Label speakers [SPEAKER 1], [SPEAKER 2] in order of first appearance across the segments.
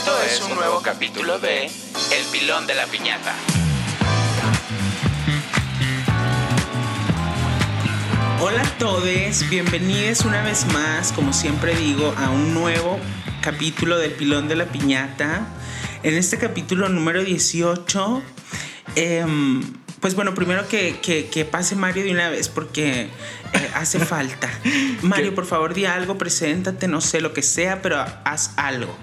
[SPEAKER 1] Esto es un nuevo capítulo de El pilón de la piñata.
[SPEAKER 2] Hola a todos, bienvenidos una vez más, como siempre digo, a un nuevo capítulo del pilón de la piñata. En este capítulo número 18, em, pues bueno, primero que, que, que, pase Mario de una vez porque eh, hace falta. Mario, por favor, di algo, preséntate, no sé lo que sea, pero haz algo.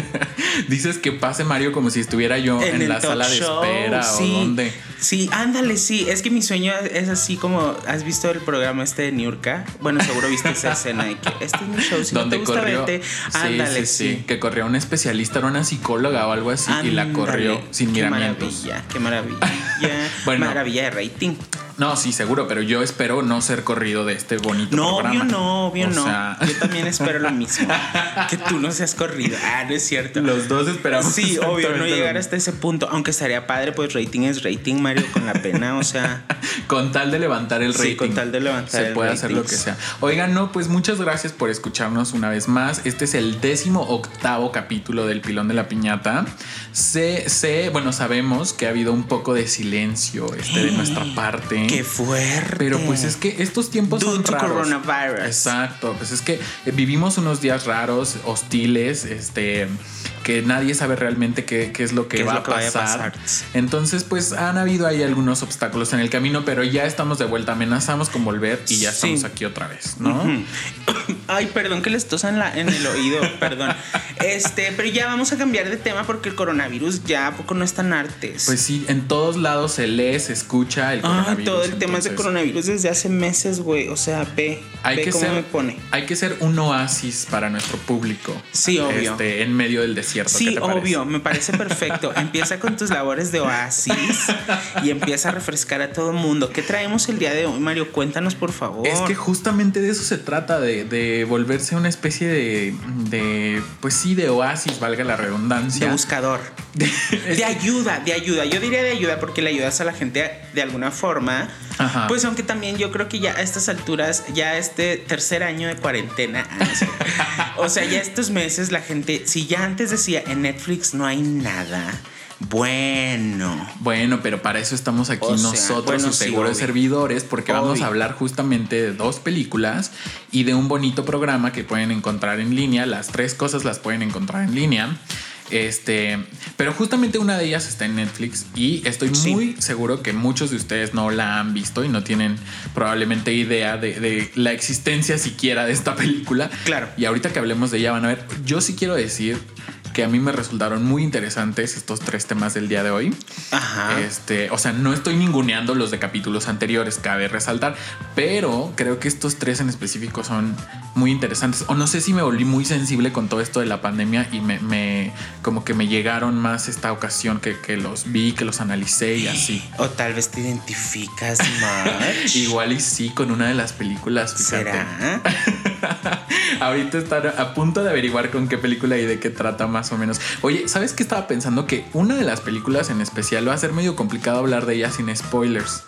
[SPEAKER 3] Dices que pase Mario como si estuviera yo en, la sala de espera o dónde.
[SPEAKER 2] Sí, ándale, sí. Es que mi sueño es así como. ¿Has visto el programa este de Niurka? Bueno, seguro viste esa escena de que este es mi show. Si
[SPEAKER 3] Donde
[SPEAKER 2] no te gusta,
[SPEAKER 3] corrió. Sí,
[SPEAKER 2] Ándale,
[SPEAKER 3] sí, sí, Que corrió una especialista, era una psicóloga o algo así y la corrió sin
[SPEAKER 2] qué
[SPEAKER 3] miramientos.
[SPEAKER 2] Maravilla, qué maravilla.
[SPEAKER 3] Bueno.
[SPEAKER 2] Maravilla de rating.
[SPEAKER 3] No, sí, seguro, pero yo espero no ser corrido de este bonito
[SPEAKER 2] No,
[SPEAKER 3] programa.
[SPEAKER 2] obvio no, obvio
[SPEAKER 3] O
[SPEAKER 2] no.
[SPEAKER 3] sea,
[SPEAKER 2] Yo también espero lo mismo. que tú no seas corrido. Ah, no es cierto.
[SPEAKER 3] los dos esperamos.
[SPEAKER 2] Sí, obvio, no llegar hasta ese punto. Aunque estaría padre, pues rating es rating, Mario, con la pena. O sea.
[SPEAKER 3] Con tal de levantar el
[SPEAKER 2] Sí,
[SPEAKER 3] rating.
[SPEAKER 2] con tal de levantar
[SPEAKER 3] Se
[SPEAKER 2] el
[SPEAKER 3] puede hacer lo que sea. Oigan, no, pues muchas gracias por escucharnos una vez más. Este es el décimo octavo capítulo del Pilón de la Piñata. Sé, sé, bueno, sabemos que ha habido un poco de silencio este, de nuestra parte.
[SPEAKER 2] Qué fuerte.
[SPEAKER 3] Pero pues es que estos tiempos
[SPEAKER 2] Due
[SPEAKER 3] son
[SPEAKER 2] to
[SPEAKER 3] raros.
[SPEAKER 2] coronavirus.
[SPEAKER 3] Exacto, pues es que vivimos unos días raros, hostiles, este, que nadie sabe realmente qué, qué es lo que
[SPEAKER 2] ¿Qué
[SPEAKER 3] va
[SPEAKER 2] lo
[SPEAKER 3] a
[SPEAKER 2] vaya a
[SPEAKER 3] pasar.
[SPEAKER 2] pasar?
[SPEAKER 3] Entonces, pues han habido ahí algunos obstáculos en el camino, pero ya estamos de vuelta, amenazamos con volver y ya
[SPEAKER 2] Sí.
[SPEAKER 3] estamos aquí otra vez, ¿no?
[SPEAKER 2] Ay, perdón que les tosa en, la, en el oído, perdón. Este, pero ya vamos a cambiar de tema porque el coronavirus ya a poco no es tan artes.
[SPEAKER 3] Pues sí, en todos lados se lee, se escucha el
[SPEAKER 2] Ay,
[SPEAKER 3] coronavirus.
[SPEAKER 2] todo el tema es de
[SPEAKER 3] entonces,
[SPEAKER 2] coronavirus desde hace meses, güey. O sea, ve,
[SPEAKER 3] Hay
[SPEAKER 2] ve
[SPEAKER 3] que,
[SPEAKER 2] cómo
[SPEAKER 3] ser,
[SPEAKER 2] me pone.
[SPEAKER 3] hay que ser un oasis para nuestro público.
[SPEAKER 2] Sí, obvio.
[SPEAKER 3] Este, en medio del desierto. ¿qué
[SPEAKER 2] Sí,
[SPEAKER 3] parece?
[SPEAKER 2] obvio, me parece perfecto. empieza con tus labores de oasis y empieza a refrescar a todo el mundo. ¿Qué traemos el día de hoy, Mario? Cuéntanos, por favor.
[SPEAKER 3] Es que justamente de eso se trata, de, de volverse una especie de, de, pues sí, de oasis, valga la
[SPEAKER 2] de
[SPEAKER 3] redundancia.
[SPEAKER 2] buscador.
[SPEAKER 3] Es
[SPEAKER 2] De ayuda, de ayuda. Yo diría de ayuda porque le ayudas a la gente de alguna forma.
[SPEAKER 3] Ajá.
[SPEAKER 2] Pues aunque también yo creo que ya a estas alturas, ya este tercer año de cuarentena, ah, o sea, ya estos meses la gente, si ya antes decía en Netflix no hay nada, bueno.
[SPEAKER 3] Bueno, pero para eso estamos aquí
[SPEAKER 2] O sea,
[SPEAKER 3] nosotros,
[SPEAKER 2] bueno,
[SPEAKER 3] sus seguros servidores, porque vamos a hablar justamente de dos películas y de un bonito programa que pueden encontrar en línea. Las tres cosas las pueden encontrar en línea. Este, pero justamente una de ellas está en Netflix y estoy
[SPEAKER 2] Sí.
[SPEAKER 3] muy seguro que muchos de ustedes no la han visto y no tienen probablemente idea de, de la existencia siquiera de esta película.
[SPEAKER 2] Claro.
[SPEAKER 3] Y ahorita que hablemos de ella van a ver, yo sí quiero decir que a mí me resultaron muy interesantes estos tres temas del día de hoy.
[SPEAKER 2] Ajá.
[SPEAKER 3] Este, o sea, no estoy ninguneando los de capítulos anteriores, cabe resaltar, pero creo que estos tres en específico son muy interesantes. O no sé si me volví muy sensible con todo esto de la pandemia y me, me- como que me llegaron más esta ocasión que, que los vi, que los analicé y así.
[SPEAKER 2] O tal vez te identificas más.
[SPEAKER 3] Igual y sí con una de las películas, fíjate.
[SPEAKER 2] ¿Será?
[SPEAKER 3] Ahorita estar a punto de averiguar con qué película y de qué trata más o menos. Oye, ¿sabes qué estaba pensando? Que una de las películas en especial va a ser medio complicado hablar de ella sin spoilers.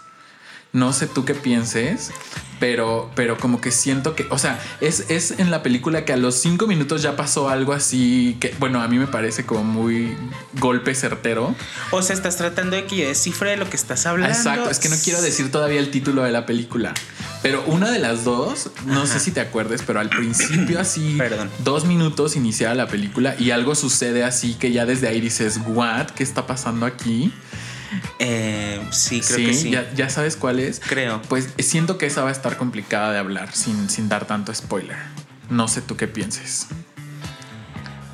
[SPEAKER 3] No sé tú qué pienses, pero, pero como que siento que, o sea, es, es en la película que a los cinco minutos ya pasó algo así que, bueno, a mí me parece como muy golpe certero.
[SPEAKER 2] O sea, estás tratando de que yo descifre de lo que estás hablando.
[SPEAKER 3] Exacto, es que no quiero decir todavía el título de la película. Pero una de las dos, no
[SPEAKER 2] Ajá.
[SPEAKER 3] sé si te acuerdes, pero al principio así,
[SPEAKER 2] Perdón.
[SPEAKER 3] dos minutos iniciaba la película y algo sucede así que ya desde ahí dices, ¿what? ¿Qué está pasando aquí?
[SPEAKER 2] Eh, sí, creo que sí.
[SPEAKER 3] Ya, ya sabes cuál es.
[SPEAKER 2] Creo.
[SPEAKER 3] Pues siento que esa va a estar complicada de hablar sin, sin dar tanto spoiler. No sé tú qué pienses.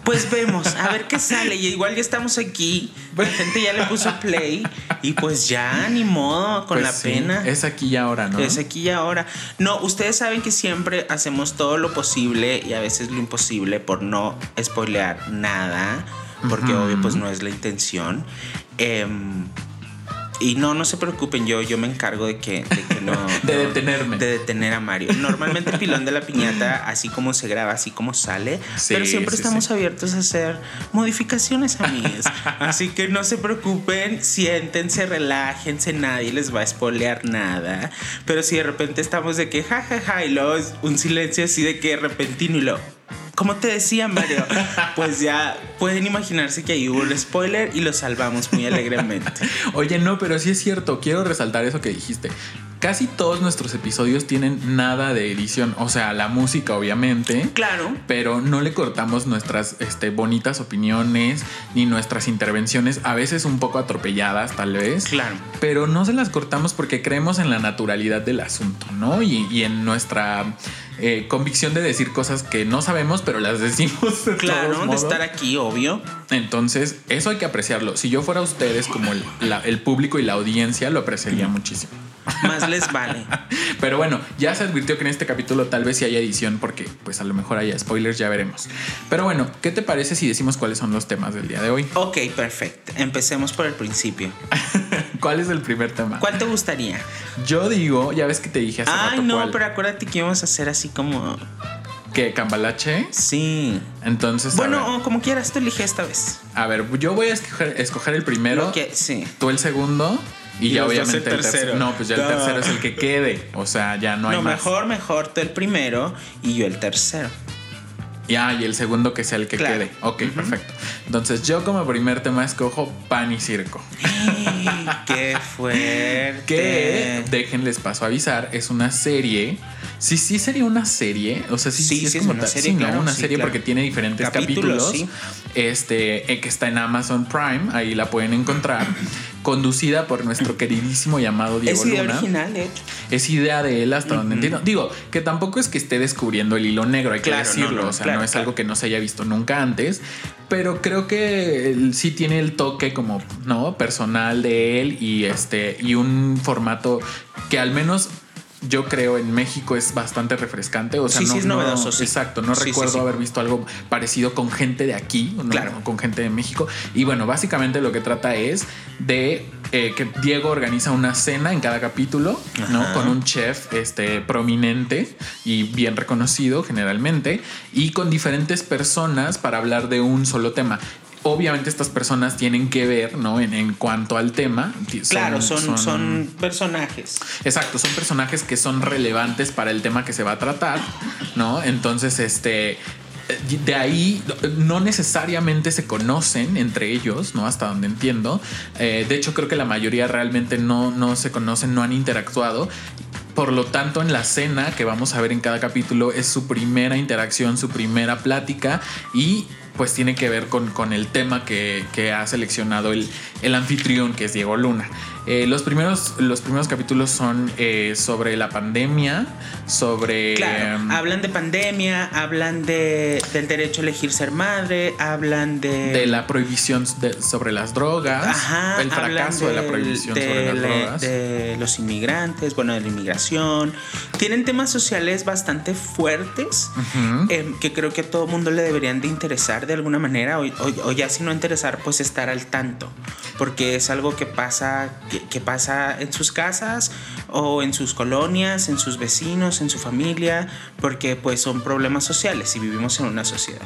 [SPEAKER 2] Pues vemos, a ver qué sale. Y igual ya estamos aquí. La gente ya le puso play. Y pues ya, ni modo, con
[SPEAKER 3] Pues
[SPEAKER 2] la
[SPEAKER 3] sí,
[SPEAKER 2] pena.
[SPEAKER 3] Es aquí y ahora, ¿no?
[SPEAKER 2] Es aquí y ahora. No, ustedes saben que siempre hacemos todo lo posible y a veces lo imposible por no spoilear nada. Porque obvio, pues no es la intención. Em, y no, no se preocupen, yo, yo me encargo de que, de que no.
[SPEAKER 3] De
[SPEAKER 2] no-
[SPEAKER 3] detenerme.
[SPEAKER 2] De detener a Mario. Normalmente el pilón de la piñata, así como se graba, así como sale.
[SPEAKER 3] Sí,
[SPEAKER 2] pero siempre
[SPEAKER 3] sí,
[SPEAKER 2] estamos
[SPEAKER 3] sí.
[SPEAKER 2] abiertos a hacer modificaciones, amigos. así que no se preocupen, siéntense, relájense, nadie les va a spoilear nada. Pero si de repente estamos de que jajaja y luego un silencio así de que repentino y lo. Como te decía Mario, pues ya pueden imaginarse que ahí hubo un spoiler y lo salvamos muy alegremente.
[SPEAKER 3] Oye, no, pero sí es cierto, quiero resaltar eso que dijiste. Casi todos nuestros episodios tienen nada de edición, o sea, la música obviamente.
[SPEAKER 2] Claro.
[SPEAKER 3] Pero no le cortamos nuestras este, bonitas opiniones ni nuestras intervenciones, a veces un poco atropelladas tal vez.
[SPEAKER 2] Claro.
[SPEAKER 3] Pero no se las cortamos porque creemos en la naturalidad del asunto, ¿no? Y, y en nuestra eh, convicción de decir cosas que no sabemos, pero las decimos. De
[SPEAKER 2] Claro,
[SPEAKER 3] todos
[SPEAKER 2] de estar aquí, obvio.
[SPEAKER 3] Entonces, eso hay que apreciarlo. Si yo fuera ustedes como el, la- el público y la audiencia, lo apreciaría muchísimo.
[SPEAKER 2] Más les vale.
[SPEAKER 3] Pero bueno, ya se advirtió que en este capítulo tal vez sí haya edición porque pues a lo mejor haya spoilers, ya veremos. Pero bueno, ¿qué te parece si decimos cuáles son los temas del día de hoy?
[SPEAKER 2] Ok, perfecto. Empecemos por el principio.
[SPEAKER 3] ¿Cuál es el primer tema?
[SPEAKER 2] ¿Cuál te gustaría?
[SPEAKER 3] Yo digo, ya ves que te dije hace
[SPEAKER 2] Ay,
[SPEAKER 3] rato
[SPEAKER 2] no,
[SPEAKER 3] cuál.
[SPEAKER 2] pero acuérdate que íbamos a hacer así como.
[SPEAKER 3] que Cambalache.
[SPEAKER 2] Sí.
[SPEAKER 3] Entonces,
[SPEAKER 2] Bueno, o como quieras, tú elige esta vez.
[SPEAKER 3] a ver, yo voy a escoger, escoger el primero,
[SPEAKER 2] que, sí.
[SPEAKER 3] tú el segundo y,
[SPEAKER 2] Y
[SPEAKER 3] ya obviamente
[SPEAKER 2] el
[SPEAKER 3] el tercero. No, pues ya el tercero es el que quede. O sea, ya no hay
[SPEAKER 2] No,
[SPEAKER 3] más.
[SPEAKER 2] mejor, mejor tú el primero y yo el tercero.
[SPEAKER 3] Ya, y el segundo que sea el que
[SPEAKER 2] Claro.
[SPEAKER 3] quede. Ok, perfecto. Entonces, yo como primer tema escojo pan y circo.
[SPEAKER 2] ¡Qué fuerte!
[SPEAKER 3] Que déjenles paso a avisar, es una serie. Sí, sí sería una serie. O sea, sí,
[SPEAKER 2] Sí,
[SPEAKER 3] sí, es como
[SPEAKER 2] una
[SPEAKER 3] tal-
[SPEAKER 2] serie,
[SPEAKER 3] sí, no, una serie
[SPEAKER 2] claro.
[SPEAKER 3] porque tiene diferentes
[SPEAKER 2] Capítulos,
[SPEAKER 3] capítulos. Este, eh, que está en Amazon Prime, ahí la pueden encontrar. Conducida por nuestro queridísimo llamado Diego
[SPEAKER 2] Es idea
[SPEAKER 3] Luna.
[SPEAKER 2] original, de hecho.
[SPEAKER 3] Es idea de él hasta donde entiendo. Digo, que tampoco es que esté descubriendo el hilo negro, hay que decirlo.
[SPEAKER 2] no, no,
[SPEAKER 3] o sea,
[SPEAKER 2] claro,
[SPEAKER 3] no es
[SPEAKER 2] claro.
[SPEAKER 3] algo que no se haya visto nunca antes. Pero creo que él sí tiene el toque como, ¿no? Personal de él y este. y un formato que al menos. Yo creo en México es bastante refrescante. O sea,
[SPEAKER 2] Sí,
[SPEAKER 3] no,
[SPEAKER 2] sí, es
[SPEAKER 3] no-
[SPEAKER 2] novedoso, sí.
[SPEAKER 3] Exacto. No recuerdo haber visto algo parecido con gente de aquí, ¿no?
[SPEAKER 2] Claro.
[SPEAKER 3] con gente de México. Y bueno, básicamente lo que trata es de eh, que Diego organiza una cena en cada capítulo, ¿no? Con un chef este, prominente y bien reconocido generalmente, y con diferentes personas para hablar de un solo tema. Obviamente estas personas tienen que ver, ¿no? En, en cuanto al tema. Son-
[SPEAKER 2] Claro, son, son, personajes.
[SPEAKER 3] Exacto, son personajes que son relevantes para el tema que se va a tratar, ¿no? Entonces, este. De ahí no necesariamente se conocen entre ellos, ¿no? Hasta donde entiendo. Eh, de hecho, creo que la mayoría realmente no, no se conocen, no han interactuado. Por lo tanto, en la cena que vamos a ver en cada capítulo es su primera interacción, su primera plática y pues tiene que ver con, con el tema que, que ha seleccionado el, el anfitrión, que es Diego Luna. Eh, los, primeros, los primeros capítulos son eh, sobre la pandemia, sobre...
[SPEAKER 2] Claro,
[SPEAKER 3] em,
[SPEAKER 2] hablan de pandemia, hablan de, del derecho a elegir ser madre, hablan de...
[SPEAKER 3] de la prohibición de- sobre las drogas,
[SPEAKER 2] Ajá,
[SPEAKER 3] el fracaso de la prohibición
[SPEAKER 2] de
[SPEAKER 3] sobre las
[SPEAKER 2] la-
[SPEAKER 3] drogas.
[SPEAKER 2] De los inmigrantes, bueno, de la inmigración. Tienen temas sociales bastante fuertes em, que creo que a todo mundo le deberían de interesar de alguna manera o, o- o ya si no interesar, pues estar al tanto. Porque es algo que pasa, que, que pasa en sus casas o en sus colonias, en sus vecinos, en su familia, porque pues son problemas sociales y vivimos en una sociedad.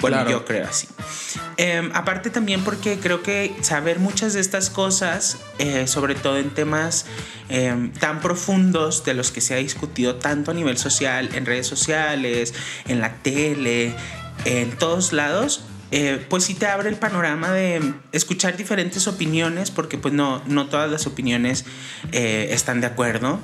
[SPEAKER 2] Bueno,
[SPEAKER 3] Claro.
[SPEAKER 2] yo creo así. Em, aparte también porque creo que saber muchas de estas cosas, eh, sobre todo en temas em, tan profundos de los que se ha discutido tanto a nivel social, en redes sociales, en la tele, en todos lados, eh, pues sí te abre el panorama de escuchar diferentes opiniones, porque pues no, no todas las opiniones eh, están de acuerdo.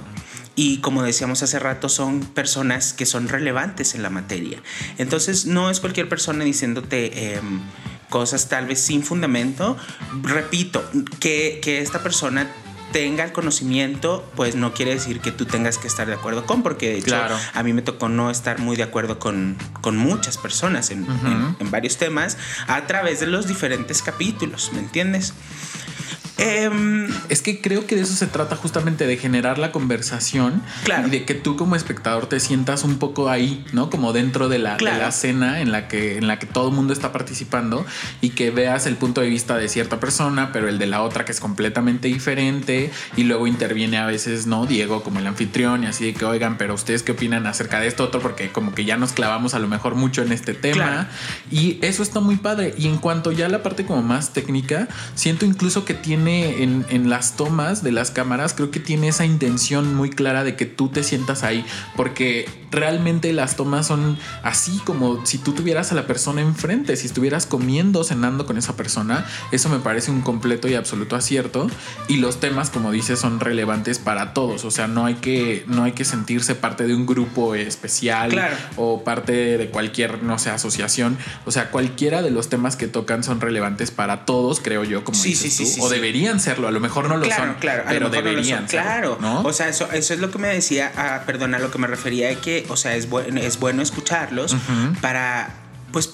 [SPEAKER 2] Y como decíamos hace rato, son personas que son relevantes en la materia. Entonces no es cualquier persona diciéndote em, cosas tal vez sin fundamento. Repito, que, que esta persona tenga el conocimiento, pues no quiere decir que tú tengas que estar de acuerdo con, porque de hecho
[SPEAKER 3] Claro.
[SPEAKER 2] a mí me tocó no estar muy de acuerdo con, con muchas personas en, en varios temas a través de los diferentes capítulos, ¿me entiendes? Em,
[SPEAKER 3] Es que creo que de eso se trata justamente de generar la conversación
[SPEAKER 2] Claro.
[SPEAKER 3] y de que tú como espectador te sientas un poco ahí, ¿no? Como dentro de la, de
[SPEAKER 2] Claro.
[SPEAKER 3] la cena en la que en la que todo el mundo está participando y que veas el punto de vista de cierta persona, pero el de la otra que es completamente diferente y luego interviene a veces, ¿no? Diego como el anfitrión y así de que, "Oigan, pero ustedes qué opinan acerca de esto otro porque como que ya nos clavamos a lo mejor mucho en este tema."
[SPEAKER 2] Claro.
[SPEAKER 3] Y eso está muy padre. Y en cuanto ya a la parte como más técnica, siento incluso que tiene en, en las tomas de las cámaras, creo que tiene esa intención muy clara de que tú te sientas ahí. Porque realmente las tomas son así como si tú tuvieras a la persona enfrente, si estuvieras comiendo, cenando con esa persona. Eso me parece un completo y absoluto acierto. Y los temas, como dices, son relevantes para todos. O sea, no hay que, no hay que sentirse parte de un grupo especial o parte de cualquier, no sé, asociación. O sea, cualquiera de los temas que tocan son relevantes para todos, creo yo, como dices tú. o deberían serlo. A lo mejor no lo son, claro, pero deberían.
[SPEAKER 2] claro, ¿no? O sea, eso, eso es lo que me decía, ah, perdona, lo que me refería de que, o sea, es bueno, es bueno escucharlos para, pues,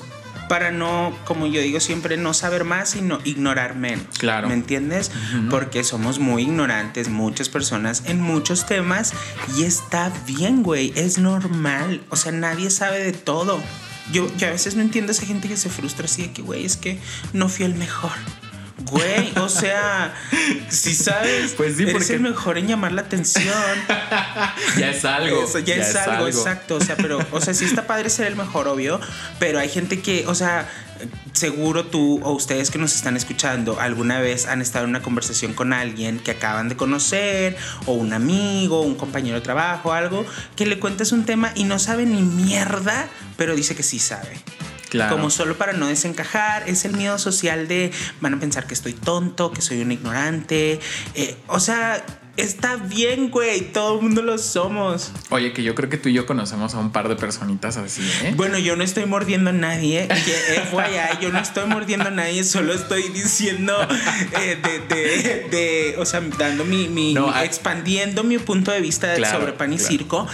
[SPEAKER 2] para no, como yo digo siempre, no saber más, sino ignorar menos. Claro. ¿Me entiendes? Porque somos muy ignorantes, muchas personas, en muchos temas, y está bien, güey, es normal. O sea, nadie sabe de todo. Yo, yo a veces no entiendo a esa gente que se frustra así de que, güey, es que no fui el mejor. Güey, o sea, si sabes, pues sí, eres el mejor en llamar la atención.
[SPEAKER 3] ya es algo.
[SPEAKER 2] ya, es, algo, exacto. O sea, pero, o sea, sí está padre ser el mejor, obvio. Pero hay gente que, o sea, seguro tú o ustedes que nos están escuchando alguna vez han estado en una conversación con alguien que acaban de conocer, o un amigo, un compañero de trabajo, algo, que le cuentas un tema y no sabe ni mierda, pero dice que sí sabe. Como solo para no desencajar, es el miedo social de van a pensar que estoy tonto, que soy un ignorante. Eh, o sea, Está bien, güey, todo el mundo lo somos.
[SPEAKER 3] Oye, que yo creo que tú y yo conocemos a un par de personitas así, ¿eh?
[SPEAKER 2] Bueno, yo no estoy mordiendo a nadie. FYI, yo no estoy mordiendo a nadie, solo estoy diciendo eh, de, de, o sea, dando mi, mi, expandiendo mi punto de vista sobre pan y circo.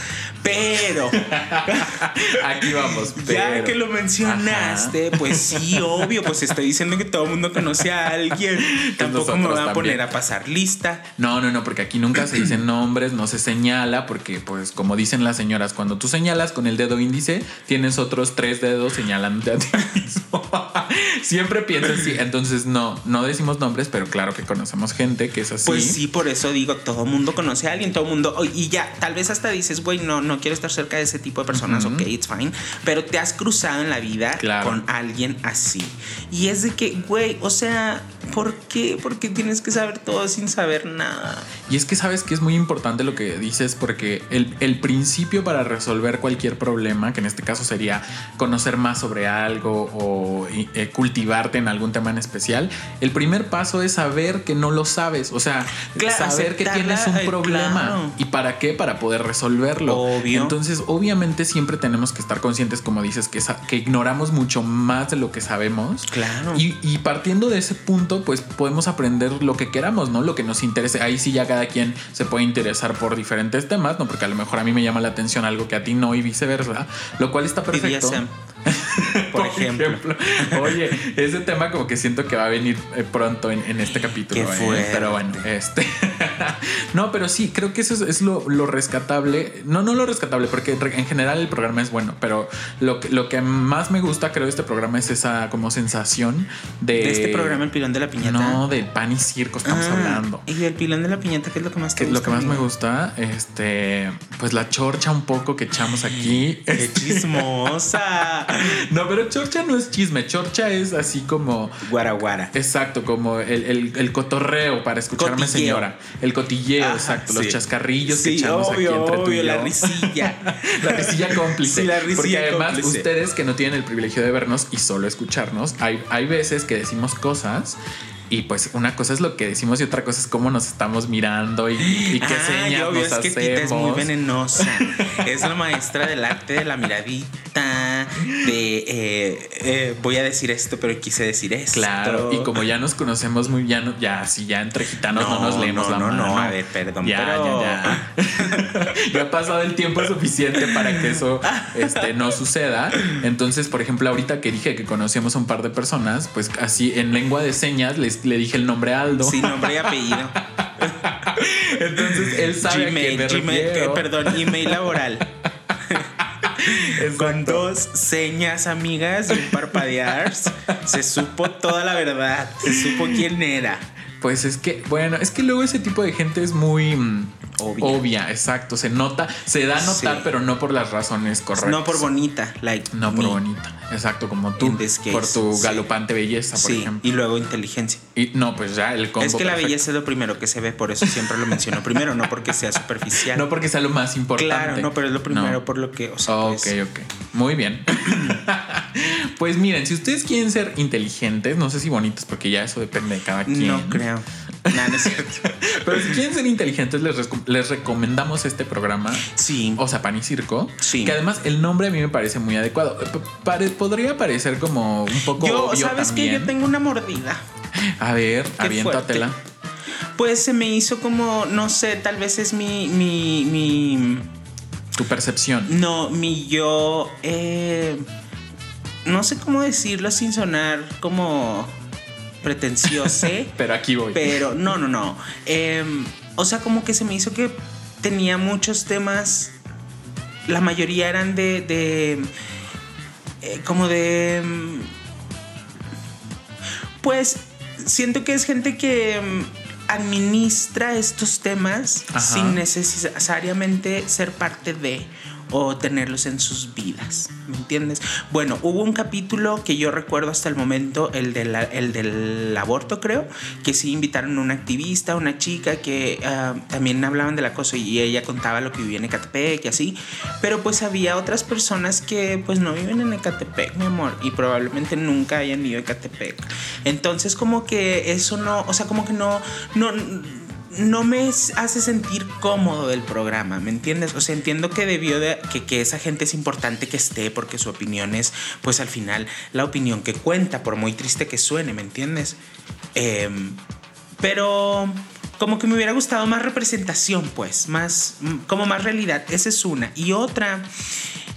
[SPEAKER 2] Pero.
[SPEAKER 3] Aquí vamos.
[SPEAKER 2] Ya que lo mencionaste, pues sí, obvio, pues estoy diciendo que todo el mundo conoce a alguien. Tampoco me voy a poner a pasar lista.
[SPEAKER 3] No, no, no, porque aquí Aquí nunca se dicen nombres, no se señala, porque pues como dicen las señoras, cuando tú señalas con el dedo índice, tienes otros tres dedos señalando a ti mismo. Siempre piensas así. Entonces no, no decimos nombres, pero claro que conocemos gente que es así.
[SPEAKER 2] Pues sí, por eso digo, todo mundo conoce a alguien, todo mundo. Y ya, tal vez hasta dices, güey, no, no quiero estar cerca de ese tipo de personas, ok, it's fine. Pero te has cruzado en la vida con alguien así. Y es de que, güey, o sea, ¿por qué? Porque tienes que saber todo sin saber nada.
[SPEAKER 3] Y es que sabes que es muy importante lo que dices porque el, principio para resolver cualquier problema, que en este caso sería conocer más sobre algo o eh, cultivarte en algún tema en especial, el primer paso es saber que no lo sabes, o sea, saber que tienes un problema y para qué, para poder resolverlo. Obvio. Entonces, obviamente siempre tenemos que estar conscientes, como dices, que, que ignoramos mucho más de lo que sabemos.
[SPEAKER 2] Claro.
[SPEAKER 3] Y, y partiendo de ese punto, pues podemos aprender lo que queramos, ¿no? Lo que nos interese. Ahí sí ya cada quien se puede interesar por diferentes temas, ¿no? Porque a lo mejor a mí me llama la atención algo que a ti no y viceversa, lo cual está perfecto. por, ejemplo. Oye, ese tema como que siento que va a venir eh, pronto en, este capítulo. ¿eh? Pero bueno, este. no, pero sí, creo que eso es, lo, rescatable. No, no lo rescatable, porque en general el programa es bueno, pero lo que, lo que más me gusta, creo, de este programa es esa como sensación de.
[SPEAKER 2] ¿De este programa, el pilón de la piñata?
[SPEAKER 3] No, del pan y circo estamos ah, hablando.
[SPEAKER 2] ¿Y el pilón de la piñata qué es lo que más te
[SPEAKER 3] gusta? Lo que más me gusta, este, pues la chorcha un poco que echamos aquí.
[SPEAKER 2] ¡Qué chismosa!
[SPEAKER 3] no, pero chorcha no es chisme, chorcha es así como.
[SPEAKER 2] Guaraguara.
[SPEAKER 3] Exacto, como el, cotorreo para escucharme, señora. El cotilleo, exacto. Los chascarrillos que echamos aquí entre tú y yo.
[SPEAKER 2] La risilla.
[SPEAKER 3] la risilla cómplice. la risilla Porque además, ustedes que no tienen el privilegio de vernos y solo escucharnos, hay, hay veces que decimos cosas y pues una cosa es lo que decimos y otra cosa es cómo nos estamos mirando y, qué ah, señas nos es hacemos. Que
[SPEAKER 2] es muy venenosa. es la maestra del arte de la miradita, de eh, eh, voy a decir esto, pero quise decir esto.
[SPEAKER 3] Claro, y como ya nos conocemos muy bien, ya si ya entre gitanos no, nos leemos la mano. No,
[SPEAKER 2] a ver, perdón.
[SPEAKER 3] Ya,
[SPEAKER 2] pero...
[SPEAKER 3] ya, ya. ya ha pasado el tiempo suficiente para que eso este, no suceda. Entonces, por ejemplo, ahorita que dije que conocíamos a un par de personas, pues así en lengua de señas les le dije el nombre Aldo.
[SPEAKER 2] Sí, nombre y apellido.
[SPEAKER 3] Entonces él sabe Gmail, me
[SPEAKER 2] eh, perdón, email laboral. Con dos señas amigas y un parpadear, se supo toda la verdad. Se supo quién era.
[SPEAKER 3] Pues es que, bueno, es que luego ese tipo de gente es muy. Mm,
[SPEAKER 2] obvia.
[SPEAKER 3] Obvia, exacto. Se nota, se da a notar,
[SPEAKER 2] Sí.
[SPEAKER 3] pero no por las razones correctas.
[SPEAKER 2] No por bonita, like.
[SPEAKER 3] No por bonita. Exacto, como tú.
[SPEAKER 2] Case,
[SPEAKER 3] por tu
[SPEAKER 2] sí.
[SPEAKER 3] galopante belleza, por
[SPEAKER 2] Sí,
[SPEAKER 3] ejemplo.
[SPEAKER 2] y luego inteligencia.
[SPEAKER 3] Y no, pues ya el combo.
[SPEAKER 2] es que la belleza es lo primero que se ve, por eso siempre lo menciono primero, no porque sea superficial.
[SPEAKER 3] No porque sea lo más importante.
[SPEAKER 2] claro, no, pero es lo primero
[SPEAKER 3] No.
[SPEAKER 2] por lo que, o sea,
[SPEAKER 3] Ok,
[SPEAKER 2] pues,
[SPEAKER 3] ok. Muy bien. pues miren, si ustedes quieren ser inteligentes, no sé si bonitos, porque ya eso depende de cada quien.
[SPEAKER 2] no creo. Nah, no es cierto.
[SPEAKER 3] Pero si quieren ser inteligentes, les, les recomendamos este programa.
[SPEAKER 2] Sí.
[SPEAKER 3] O sea, Pan y Circo.
[SPEAKER 2] Sí.
[SPEAKER 3] Que además el nombre a mí me parece muy adecuado. P- pare- podría parecer como un poco
[SPEAKER 2] yo,
[SPEAKER 3] obvio
[SPEAKER 2] ¿sabes que. Yo tengo una mordida.
[SPEAKER 3] A ver,
[SPEAKER 2] Qué
[SPEAKER 3] aviéntatela.
[SPEAKER 2] Pues se me hizo como, no sé, tal vez es mi, mi, mi,
[SPEAKER 3] Tu percepción.
[SPEAKER 2] no, mi yo, eh, no sé cómo decirlo sin sonar como pretencioso,
[SPEAKER 3] Pero aquí voy.
[SPEAKER 2] pero no, no, no. Em, o sea, como que se me hizo que tenía muchos temas, la mayoría eran de, de eh, como de, em, pues siento que es gente que em, administra estos temas
[SPEAKER 3] Ajá.
[SPEAKER 2] sin necesariamente ser parte de o tenerlos en sus vidas, ¿me entiendes? Bueno, hubo un capítulo que yo recuerdo hasta el momento, el, de la- el del aborto creo, que sí invitaron a una activista, una chica que ah, también hablaban del acoso y ella contaba lo que vivía en Ecatepec y así, pero pues había otras personas que pues no viven en Ecatepec, mi amor, y probablemente nunca hayan ido a Ecatepec. Entonces como que eso no, o sea, como que no, no, no me hace sentir cómodo del programa, ¿me entiendes? O sea, entiendo que debió de, que, que esa gente es importante que esté porque su opinión es, pues al final, la opinión que cuenta, por muy triste que suene, ¿me entiendes? Em, pero como que me hubiera gustado más representación, pues, más, mm, como más realidad. Esa es una. Y otra,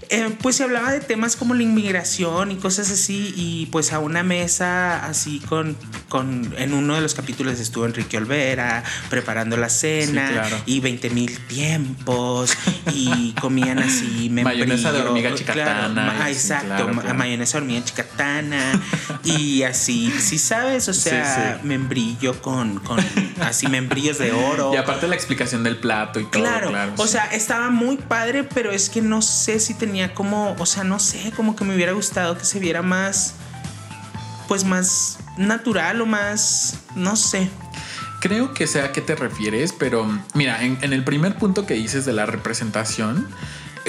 [SPEAKER 2] eh, pues se hablaba de temas como la inmigración y cosas así, y pues a una mesa así con, con en uno de los capítulos estuvo Enrique Olvera preparando la cena
[SPEAKER 3] Sí, claro.
[SPEAKER 2] y 20 mil tiempos y comían así
[SPEAKER 3] Mayonesa de
[SPEAKER 2] membrillo,
[SPEAKER 3] hormiga chicatana,
[SPEAKER 2] exacto,
[SPEAKER 3] claro, claro.
[SPEAKER 2] mayonesa de hormiga chicatana y así, si sabes, o
[SPEAKER 3] Sí,
[SPEAKER 2] sea,
[SPEAKER 3] sí.
[SPEAKER 2] membrillo con, con así membrillos de oro.
[SPEAKER 3] Y aparte la explicación del plato y todo.
[SPEAKER 2] Claro, o
[SPEAKER 3] sí.
[SPEAKER 2] sea, estaba muy padre, pero es que no sé si tenía como, o sea, no sé, como que me hubiera gustado que se viera más, pues más natural o más, no sé.
[SPEAKER 3] Creo que sé a qué te refieres, pero mira, en, en el primer punto que dices de la representación,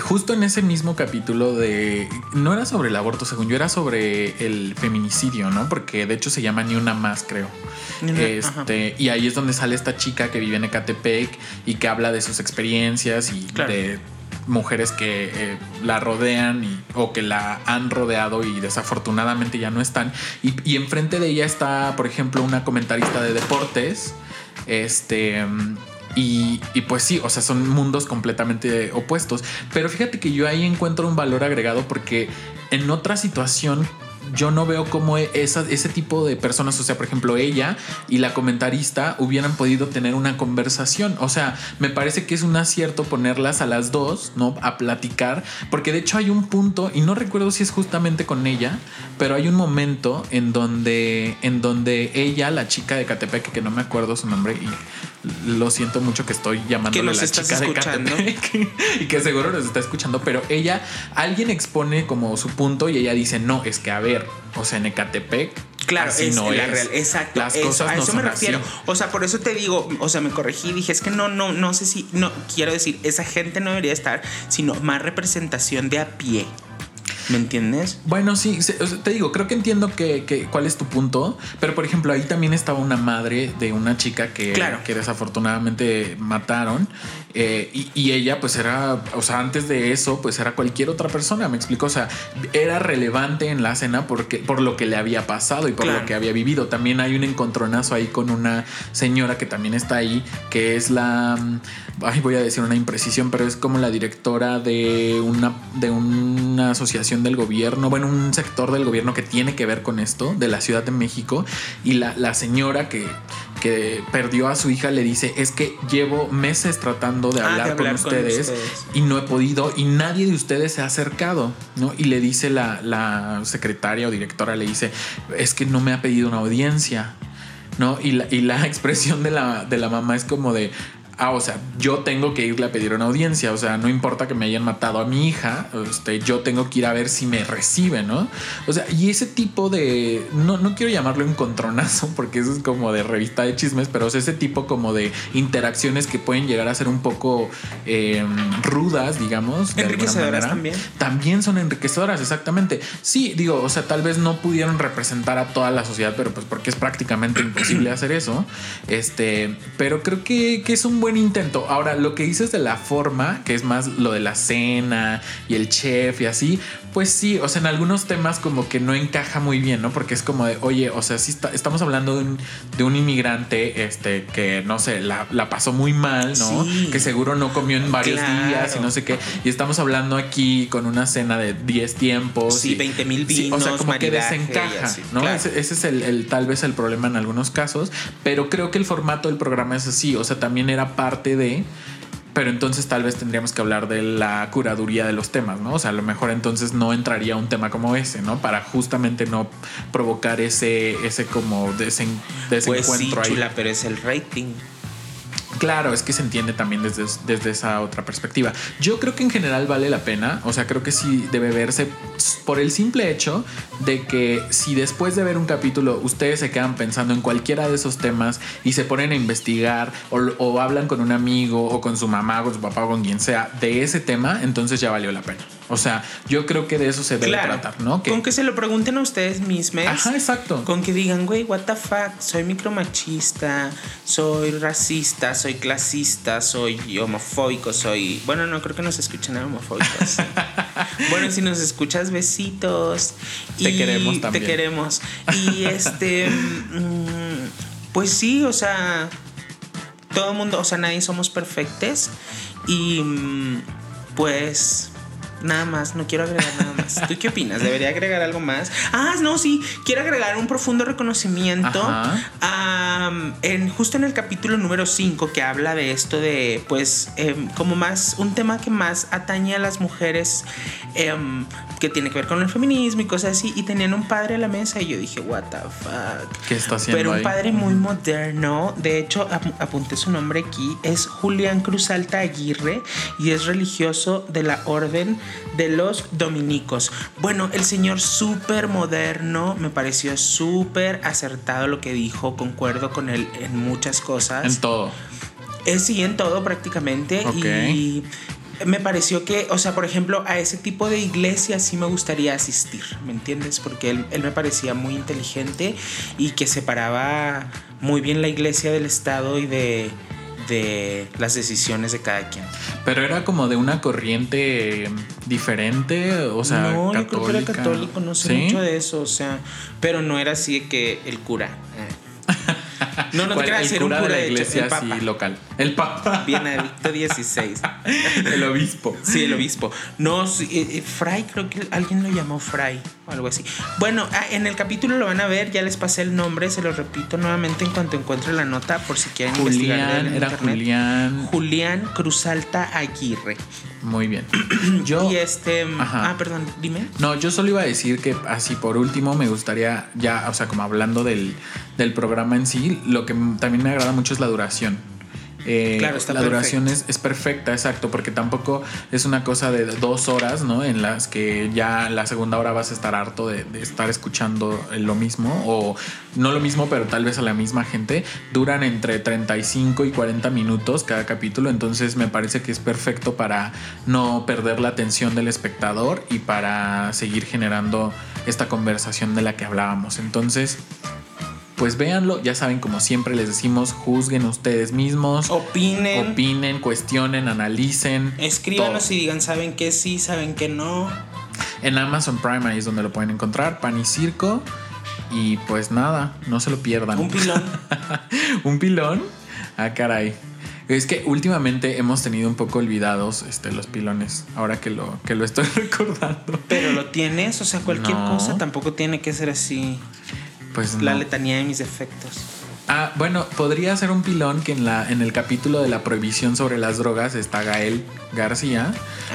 [SPEAKER 3] justo en ese mismo capítulo de... No era sobre el aborto, según yo, era sobre el feminicidio, ¿no? Porque de hecho se llama Ni una más, creo.
[SPEAKER 2] Una-
[SPEAKER 3] Este, y ahí es donde sale esta chica que vive en Ecatepec y que habla de sus experiencias y
[SPEAKER 2] Claro.
[SPEAKER 3] de mujeres que eh, la rodean y- o que la han rodeado y desafortunadamente ya no están. Y, y enfrente de ella está, por ejemplo, una comentarista de deportes. Este. Y, y pues sí, o sea, son mundos completamente opuestos. Pero fíjate que yo ahí encuentro un valor agregado porque en otra situación yo no veo cómo esa, ese tipo de personas, o sea, por ejemplo, ella y la comentarista hubieran podido tener una conversación. O sea, me parece que es un acierto ponerlas a las dos, ¿no? A platicar, porque de hecho hay un punto, y no recuerdo si es justamente con ella, pero hay un momento en donde, en donde ella, la chica de Catepec, que no me acuerdo su nombre, y lo siento mucho que estoy
[SPEAKER 2] Que nos
[SPEAKER 3] la
[SPEAKER 2] estás
[SPEAKER 3] chica
[SPEAKER 2] escuchando.
[SPEAKER 3] de Catepec y que seguro nos está escuchando, pero ella, alguien expone como su punto y ella dice, no, es que a ver, o sea, en Ecatepec,
[SPEAKER 2] Claro,
[SPEAKER 3] así
[SPEAKER 2] es
[SPEAKER 3] no
[SPEAKER 2] la
[SPEAKER 3] es.
[SPEAKER 2] real, exacto.
[SPEAKER 3] Las
[SPEAKER 2] eso,
[SPEAKER 3] cosas
[SPEAKER 2] a eso me refiero.
[SPEAKER 3] así.
[SPEAKER 2] O sea, por eso te digo, o sea, me corregí, dije, es que no, no, no sé si, no, quiero decir, esa gente no debería estar, sino más representación de a pie. ¿Me entiendes?
[SPEAKER 3] Bueno, sí, te digo, creo que entiendo que, que- cuál es tu punto, pero por ejemplo, ahí también estaba una madre de una chica que,
[SPEAKER 2] Claro.
[SPEAKER 3] que desafortunadamente mataron eh, y, y ella pues era, o sea, antes de eso pues era cualquier otra persona, me explico, o sea, era relevante en la escena porque, por lo que le había pasado y por
[SPEAKER 2] Claro.
[SPEAKER 3] lo que había vivido. También hay un encontronazo ahí con una señora que también está ahí, que es la, mm, ay, voy a decir una imprecisión, pero es como la directora de una, de una asociación del gobierno, bueno, un sector del gobierno que tiene que ver con esto, de la Ciudad de México, y la, la señora que, que perdió a su hija le dice, es que llevo meses tratando de
[SPEAKER 2] Ah, de
[SPEAKER 3] hablar, con ustedes,
[SPEAKER 2] ustedes.
[SPEAKER 3] y no he podido y nadie de ustedes se ha acercado, ¿no? Y le dice la, la secretaria o directora, le dice, es que no me ha pedido una audiencia, ¿no? Y la, y la expresión de la, de la mamá es como de... ah, o sea, yo tengo que irle a pedir una audiencia, o sea, no importa que me hayan matado a mi hija, este, yo tengo que ir a ver si me recibe, ¿no? O sea, y ese tipo de, no, no quiero llamarlo encontronazo, porque eso es como de revista de chismes, pero ese tipo como de interacciones que pueden llegar a ser un poco em, rudas, digamos. De
[SPEAKER 2] enriquecedoras también.
[SPEAKER 3] También son enriquecedoras, exactamente. Sí, digo, o sea, tal vez no pudieron representar a toda la sociedad, pero pues porque es prácticamente imposible hacer eso. Este, pero creo que, que es un buen intento. Ahora, lo que dices de la forma, que es más lo de la cena y el chef y así, pues sí, o sea, en algunos temas como que no encaja muy bien, ¿no? Porque es como de, oye, o sea, sí estamos hablando de un, inmigrante este, que, no sé, la, pasó muy mal, ¿no? Que seguro no comió en varios días y no sé qué. Y estamos hablando aquí con una cena de 10 tiempos.
[SPEAKER 2] Sí, 20 mil vinos.
[SPEAKER 3] o sea, como que desencaja, ¿no? Ese, es el, tal vez el problema en algunos casos, pero creo que el formato del programa es así, o sea, también era parte de pero entonces tal vez tendríamos que hablar de la curaduría de los temas, ¿no? O sea, a lo mejor entonces no entraría un tema como ese, ¿no? Para justamente no provocar ese, ese como desen, desencuentro
[SPEAKER 2] pues sí, Chula, pero es el rating.
[SPEAKER 3] Claro, es que se entiende también desde, desde esa otra perspectiva. Yo creo que en general vale la pena, o sea, creo que sí debe verse por el simple hecho de que si después de ver un capítulo ustedes se quedan pensando en cualquiera de esos temas y se ponen a investigar o, hablan con un amigo o con su mamá o con su papá o con quien sea de ese tema, entonces ya valió la pena. O sea, yo creo que de eso se debe tratar, ¿no?
[SPEAKER 2] Con que se lo pregunten a ustedes mismos.
[SPEAKER 3] Ajá, exacto.
[SPEAKER 2] Con que digan, güey, what the fuck, soy micromachista, soy racista, soy clasista, soy homofóbico, soy. Bueno, no creo que nos escuchen a homofóbicos. bueno, si nos escuchas, besitos.
[SPEAKER 3] Te queremos también.
[SPEAKER 2] Te queremos. Y este. Mm, pues sí, o sea. Todo el mundo, o sea, nadie somos perfectos. Y. Mm, pues Nada más, no quiero agregar nada más. ¿Tú qué opinas? ¿Debería agregar algo más? Ah, no, sí, quiero agregar un profundo reconocimiento en, justo en el capítulo número 5 que habla de esto de, pues, em, como más, un tema que más atañe a las mujeres, em, que tiene que ver con el feminismo y cosas así, y tenían un padre a la mesa y yo dije, what the fuck.
[SPEAKER 3] ¿Qué está haciendo?
[SPEAKER 2] Pero un padre muy moderno, de hecho, apunté su nombre aquí, es Julián Cruz Alta Aguirre y es religioso de la orden de los dominicos. Bueno, el señor súper moderno, me pareció súper acertado lo que dijo, concuerdo con él en muchas cosas.
[SPEAKER 3] En todo.
[SPEAKER 2] Eh, sí, en todo prácticamente. Y me pareció que, o sea, por ejemplo, a ese tipo de iglesia sí me gustaría asistir, ¿me entiendes? Porque él, él me parecía muy inteligente y que separaba muy bien la iglesia del Estado y de de las decisiones de cada quien.
[SPEAKER 3] Pero era como de una corriente diferente, o sea,
[SPEAKER 2] no, yo creo que era católico, no sé mucho de eso, o sea, pero no era así que el cura. Eh.
[SPEAKER 3] No, no te creas, el cura un cura de la iglesia el local. El Papa.
[SPEAKER 2] Benedicto XVI.
[SPEAKER 3] el obispo.
[SPEAKER 2] Sí, el obispo. No, eh, eh, Fray, creo que alguien lo llamó Fray o algo así. Bueno, ah, en el capítulo lo van a ver, ya les pasé el nombre, se lo repito nuevamente en cuanto encuentre la nota por si quieren
[SPEAKER 3] Julián, era Julián.
[SPEAKER 2] Julián Cruzalta Aguirre.
[SPEAKER 3] Muy bien. Yo.
[SPEAKER 2] Y este. Ah, perdón, dime.
[SPEAKER 3] No, yo solo iba a decir que así por último me gustaría ya, o sea, como hablando del, del programa en sí, lo que también me agrada mucho es la duración. Eh, claro, la duración es, perfecta, exacto, porque tampoco es una cosa de dos horas, ¿no? En las que ya la segunda hora vas a estar harto de, estar escuchando lo mismo, o no lo mismo, pero tal vez a la misma gente. Duran entre 35 y 40 minutos cada capítulo, entonces me parece que es perfecto para no perder la atención del espectador y para seguir generando esta conversación de la que hablábamos. Entonces, pues véanlo. Ya saben, como siempre les decimos, juzguen ustedes mismos.
[SPEAKER 2] Opinen.
[SPEAKER 3] Opinen, cuestionen, analicen.
[SPEAKER 2] Escríbanos y digan, saben que sí, saben que no.
[SPEAKER 3] En Amazon Prime ahí es donde lo pueden encontrar. Pan y circo. Y pues nada, no se lo pierdan.
[SPEAKER 2] Un pilón.
[SPEAKER 3] Un pilón. Ah, caray. Es que últimamente hemos tenido un poco olvidados este, los pilones, ahora que lo, que lo estoy recordando.
[SPEAKER 2] Pero lo tienes, o sea, cualquier cosa tampoco tiene que ser así.
[SPEAKER 3] Pues
[SPEAKER 2] La letanía de mis defectos.
[SPEAKER 3] Ah, bueno, podría ser un pilón que en, la, en el capítulo de la prohibición sobre las drogas está Gael García,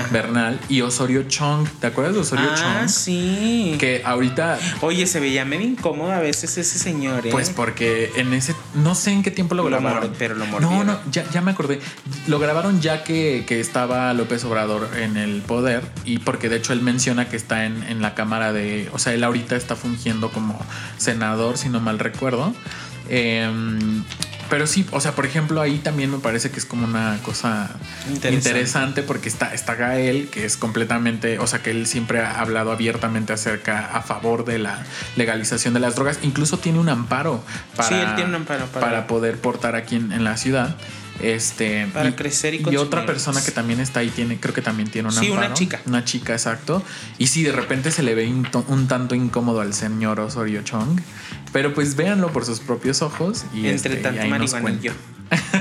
[SPEAKER 3] Bernal y Osorio Chong. ¿Te acuerdas de Osorio
[SPEAKER 2] ah,
[SPEAKER 3] Chong?
[SPEAKER 2] sí.
[SPEAKER 3] Que ahorita,
[SPEAKER 2] Oye, se veía medio incómodo a veces ese señor, ¿eh?
[SPEAKER 3] pues porque en ese, no sé en qué tiempo lo
[SPEAKER 2] Lo
[SPEAKER 3] grabaron.
[SPEAKER 2] mor- pero lo
[SPEAKER 3] no,
[SPEAKER 2] mordieron.
[SPEAKER 3] no, ya, ya me acordé. Lo grabaron ya que, que estaba López Obrador en el poder y porque de hecho él menciona que está en, en la Cámara de, o sea, él ahorita está fungiendo como senador, si no mal recuerdo. Em, pero sí, o sea, por ejemplo, ahí también me parece que es como una cosa
[SPEAKER 2] Interesante.
[SPEAKER 3] interesante, porque está, está Gael, que es completamente, o sea, que él siempre ha hablado abiertamente acerca, a favor de la legalización de las drogas. Incluso tiene un amparo para,
[SPEAKER 2] Sí, él tiene un amparo para-
[SPEAKER 3] para poder portar aquí en, en la ciudad. Este,
[SPEAKER 2] Para crecer y
[SPEAKER 3] y otra persona que también está ahí tiene, creo que también tiene un
[SPEAKER 2] Sí, una chica.
[SPEAKER 3] Una chica, exacto. Y sí, de repente se le ve un, to- un tanto incómodo al señor Osorio Chong. Pero pues véanlo por sus propios ojos. Y
[SPEAKER 2] Entre
[SPEAKER 3] este, y
[SPEAKER 2] tanto
[SPEAKER 3] ahí nos
[SPEAKER 2] marihuanillo.
[SPEAKER 3] cuenta.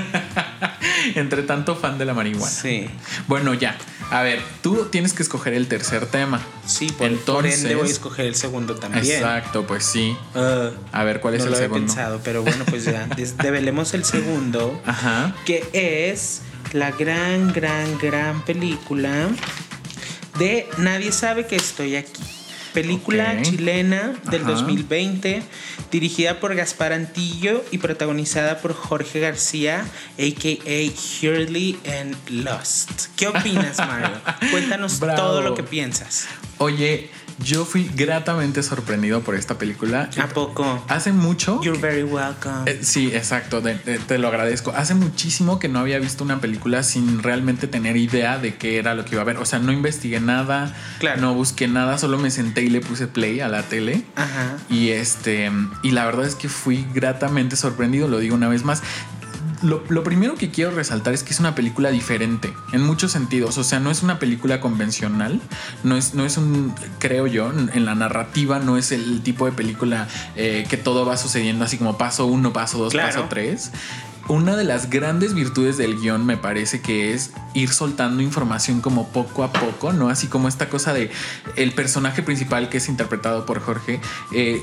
[SPEAKER 3] Entre tanto fan de la marihuana.
[SPEAKER 2] Sí.
[SPEAKER 3] Bueno, ya. A ver, tú tienes que escoger el tercer tema.
[SPEAKER 2] Sí, por, por ende voy a escoger el segundo también.
[SPEAKER 3] Exacto, pues sí.
[SPEAKER 2] Ah,
[SPEAKER 3] A ver, ¿cuál es
[SPEAKER 2] no
[SPEAKER 3] el
[SPEAKER 2] lo
[SPEAKER 3] segundo?
[SPEAKER 2] había pensado, pero bueno, pues ya. Develemos el segundo.
[SPEAKER 3] Ajá.
[SPEAKER 2] que es la gran, gran, gran película de Nadie sabe que estoy aquí. Película chilena del
[SPEAKER 3] Ajá.
[SPEAKER 2] 2020, dirigida por Gaspar Antillo y protagonizada por Jorge García, a.k.a. Hurley and Lost. ¿Qué opinas, Mario? Cuéntanos
[SPEAKER 3] Bravo.
[SPEAKER 2] todo lo que piensas.
[SPEAKER 3] Oye, yo fui gratamente sorprendido por esta película.
[SPEAKER 2] ¿A poco?
[SPEAKER 3] Hace mucho.
[SPEAKER 2] You're very welcome.
[SPEAKER 3] Eh, sí, exacto, de- de- te lo agradezco. Hace muchísimo que no había visto una película sin realmente tener idea de qué era lo que iba a ver. O sea, no investigué nada,
[SPEAKER 2] Claro.
[SPEAKER 3] no busqué nada, solo me senté y le puse play a la tele.
[SPEAKER 2] Ajá.
[SPEAKER 3] Y este, y la verdad es que fui gratamente sorprendido, lo digo una vez más. Lo, lo primero que quiero resaltar es que es una película diferente en muchos sentidos. O sea, no es una película convencional. No es, no es un, creo yo, en la narrativa no es el tipo de película eh, que todo va sucediendo así como paso uno, paso dos,
[SPEAKER 2] Claro.
[SPEAKER 3] paso tres. Una de las grandes virtudes del guion me parece que es ir soltando información como poco a poco, ¿no? Así como esta cosa de el personaje principal que es interpretado por Jorge. eh,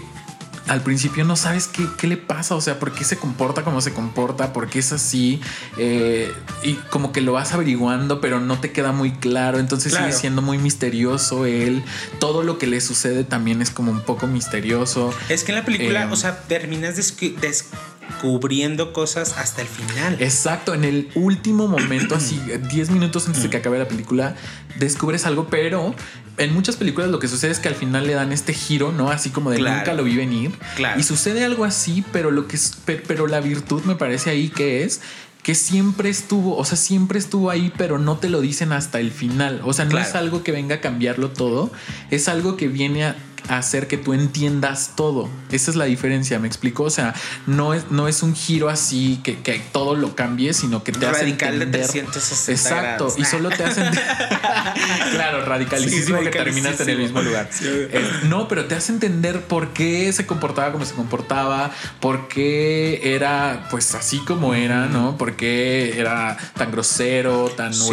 [SPEAKER 3] al principio no sabes qué, qué le pasa, o sea, por qué se comporta como se comporta, por qué es así, eh, y como que lo vas averiguando, pero no te queda muy claro, entonces
[SPEAKER 2] Claro.
[SPEAKER 3] sigue siendo muy misterioso él, todo lo que le sucede también es como un poco misterioso.
[SPEAKER 2] Es que en la película,
[SPEAKER 3] Eh,
[SPEAKER 2] o sea, terminas descu- descubriendo cosas hasta el final.
[SPEAKER 3] Exacto, en el último momento, así 10 minutos antes de que acabe la película, descubres algo, pero en muchas películas lo que sucede es que al final le dan este giro, ¿no? Así como de
[SPEAKER 2] Claro.
[SPEAKER 3] nunca lo vi venir.
[SPEAKER 2] Claro.
[SPEAKER 3] Y sucede algo así, pero lo que es, pe- pero la virtud me parece ahí que es que siempre estuvo, o sea, siempre estuvo ahí, pero no te lo dicen hasta el final. O sea, no
[SPEAKER 2] Claro.
[SPEAKER 3] es algo que venga a cambiarlo todo, es algo que viene a hacer que tú entiendas todo. Esa es la diferencia, ¿me explico? O sea, no es, no es un giro así que, que todo lo cambie, sino que te hace
[SPEAKER 2] Radical de
[SPEAKER 3] entender.
[SPEAKER 2] 360
[SPEAKER 3] Exacto,
[SPEAKER 2] grados.
[SPEAKER 3] y solo te hacen claro, radicalísimo
[SPEAKER 2] Sí,
[SPEAKER 3] que terminas en el mismo lugar.
[SPEAKER 2] Sí.
[SPEAKER 3] Eh, no, pero te hace entender por qué se comportaba como se comportaba, por qué era pues así como era, ¿no? Por qué era tan grosero, tan
[SPEAKER 2] Sí.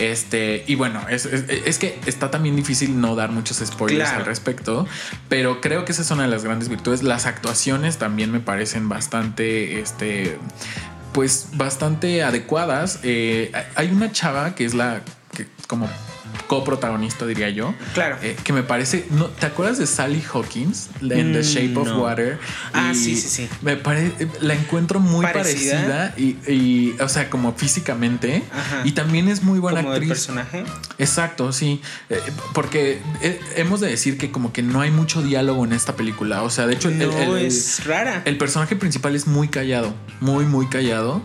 [SPEAKER 3] Este, y bueno, es, es- es que está también difícil no dar muchos spoilers
[SPEAKER 2] Claro.
[SPEAKER 3] al respecto, pero creo que esa es una de las grandes virtudes. Las actuaciones también me parecen bastante, este, pues bastante adecuadas. Eh, hay una chava que es la que como coprotagonista diría yo
[SPEAKER 2] Claro.
[SPEAKER 3] eh, que me parece no te acuerdas de Sally Hawkins en The
[SPEAKER 2] Mm,
[SPEAKER 3] Shape of
[SPEAKER 2] no.
[SPEAKER 3] Water
[SPEAKER 2] Ah,
[SPEAKER 3] Y
[SPEAKER 2] sí, sí, sí.
[SPEAKER 3] me parece la encuentro muy
[SPEAKER 2] ¿Parecida?
[SPEAKER 3] parecida, y, y, o sea como físicamente
[SPEAKER 2] Ajá.
[SPEAKER 3] y también es muy buena
[SPEAKER 2] como
[SPEAKER 3] actriz
[SPEAKER 2] personaje.
[SPEAKER 3] Exacto, sí. Eh, porque eh, hemos de decir que como que no hay mucho diálogo en esta película. O sea, de hecho, el,
[SPEAKER 2] No,
[SPEAKER 3] el-
[SPEAKER 2] es rara.
[SPEAKER 3] el personaje principal es muy callado, muy, muy callado.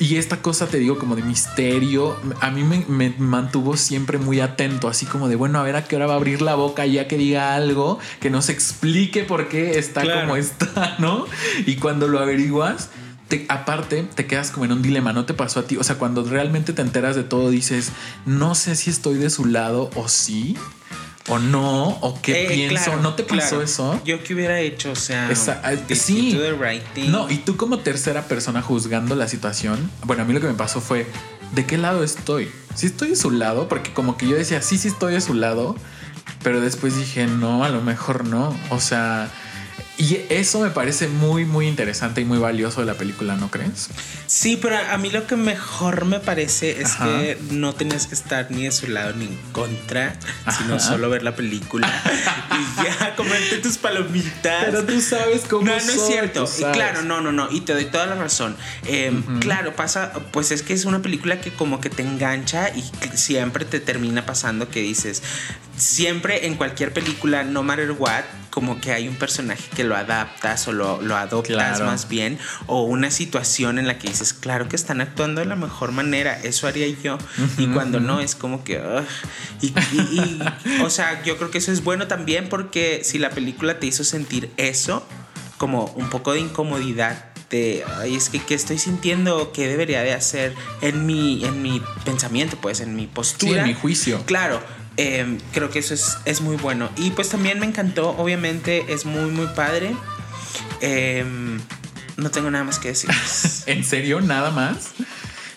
[SPEAKER 3] Y esta cosa, te digo, como de misterio, a mí me, me mantuvo siempre muy atento, así como de, bueno, a ver a qué hora va a abrir la boca ya que diga algo, que nos explique por qué está
[SPEAKER 2] Claro.
[SPEAKER 3] como está, ¿no? Y cuando lo averiguas, te- aparte te quedas como en un dilema, ¿no te pasó a ti? O sea, cuando realmente te enteras de todo, dices, no sé si estoy de su lado o sí, o no, o qué
[SPEAKER 2] Eh,
[SPEAKER 3] pienso,
[SPEAKER 2] claro,
[SPEAKER 3] ¿no te pasó
[SPEAKER 2] claro.
[SPEAKER 3] eso?
[SPEAKER 2] Yo que hubiera hecho, o sea,
[SPEAKER 3] Esa- ah,
[SPEAKER 2] did
[SPEAKER 3] sí.
[SPEAKER 2] you do the right thing?
[SPEAKER 3] No, y tú como tercera persona juzgando la situación, bueno, a mí lo que me pasó fue, ¿de qué lado estoy? Si estoy de su lado, porque como que yo decía, sí, sí estoy de su lado, pero después dije, no, a lo mejor no. O sea, Y eso me parece muy, muy interesante y muy valioso de la película, ¿no crees?
[SPEAKER 2] Sí, pero a mí lo que mejor me parece es que no tenías que estar ni de su lado ni en contra, sino solo ver la película y ya comerte tus palomitas.
[SPEAKER 3] Pero tú sabes cómo
[SPEAKER 2] No, no es cierto. Y claro, no, no, no. Y te doy toda la razón. Em, claro, pasa, pues es que es una película que como que te engancha y siempre te termina pasando que dices, siempre en cualquier película, no matter what, como que hay un personaje que lo adaptas o lo, lo adoptas más bien, o una situación en la que dices, claro que están actuando de la mejor manera, eso haría yo, y cuando no es como que, y, o sea, yo creo que eso es bueno también porque si la película te hizo sentir eso, como un poco de incomodidad de, ay, es que ¿qué estoy sintiendo que debería de hacer en mi, en mi pensamiento, pues, en mi postura.
[SPEAKER 3] Sí, en mi juicio.
[SPEAKER 2] Claro, Em, creo que eso es, muy bueno. Y pues también me encantó, obviamente es muy, muy padre. Em, no tengo nada más que decir.
[SPEAKER 3] ¿En serio? ¿Nada más?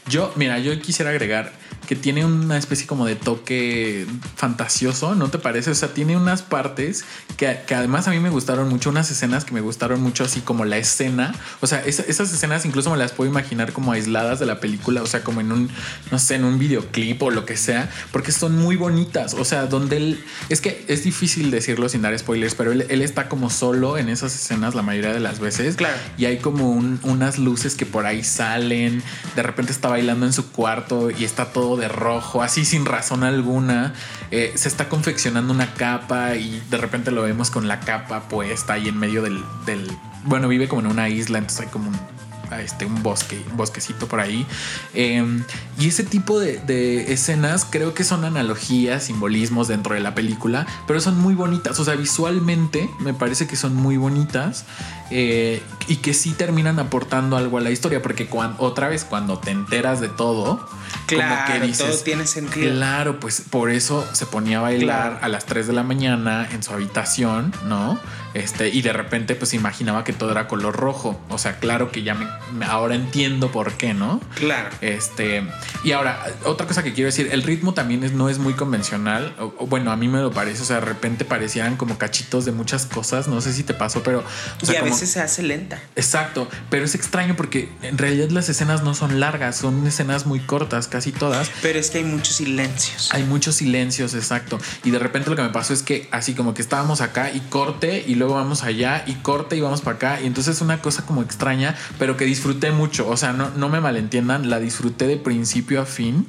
[SPEAKER 3] Yo, mira, yo quisiera agregar que tiene una especie como de toque fantasioso, ¿no te parece? O sea, tiene unas partes que, además a mí me gustaron mucho, unas escenas que me gustaron mucho, así como la escena. O sea, esas escenas incluso me las puedo imaginar como aisladas de la película, o sea, como en un, no sé, en un videoclip o lo que sea, porque son muy bonitas. O sea, donde él, es que es difícil decirlo sin dar spoilers, pero él, está como solo en esas escenas la mayoría de las veces.
[SPEAKER 2] Claro.
[SPEAKER 3] Y hay como unas luces que por ahí salen, de repente está bailando en su cuarto y está todo de rojo, así sin razón alguna. Eh, se está confeccionando una capa y de repente lo vemos con la capa puesta ahí en medio del, del bueno, vive como en una isla, entonces hay como un este, un bosque, un bosquecito por ahí. Em, y ese tipo de, escenas creo que son analogías, simbolismos dentro de la película, pero son muy bonitas. O sea, visualmente me parece que son muy bonitas eh, y que sí terminan aportando algo a la historia, porque otra vez cuando te enteras de todo,
[SPEAKER 2] claro, como que todo tiene sentido.
[SPEAKER 3] Claro, pues por eso se ponía a bailar a las 3 de la mañana en su habitación, ¿no? Este, y de repente pues imaginaba que todo era color rojo. O sea, claro que ya me, ahora entiendo por qué, ¿no?
[SPEAKER 2] Claro.
[SPEAKER 3] Este, y ahora, otra cosa que quiero decir, el ritmo también es, no es muy convencional. O, bueno, a mí me lo parece. O sea, de repente parecían como cachitos de muchas cosas. No sé si te pasó, pero.
[SPEAKER 2] y a veces se hace lenta.
[SPEAKER 3] Exacto. Pero es extraño porque en realidad las escenas no son largas, son escenas muy cortas, casi todas.
[SPEAKER 2] Pero es que hay muchos silencios.
[SPEAKER 3] Hay muchos silencios, exacto. Y de repente lo que me pasó es que así como que estábamos acá y corte y luego vamos allá y corte y vamos para acá. Y entonces es una cosa como extraña, pero que disfruté mucho. O sea, no, no me malentiendan, la disfruté de principio a fin.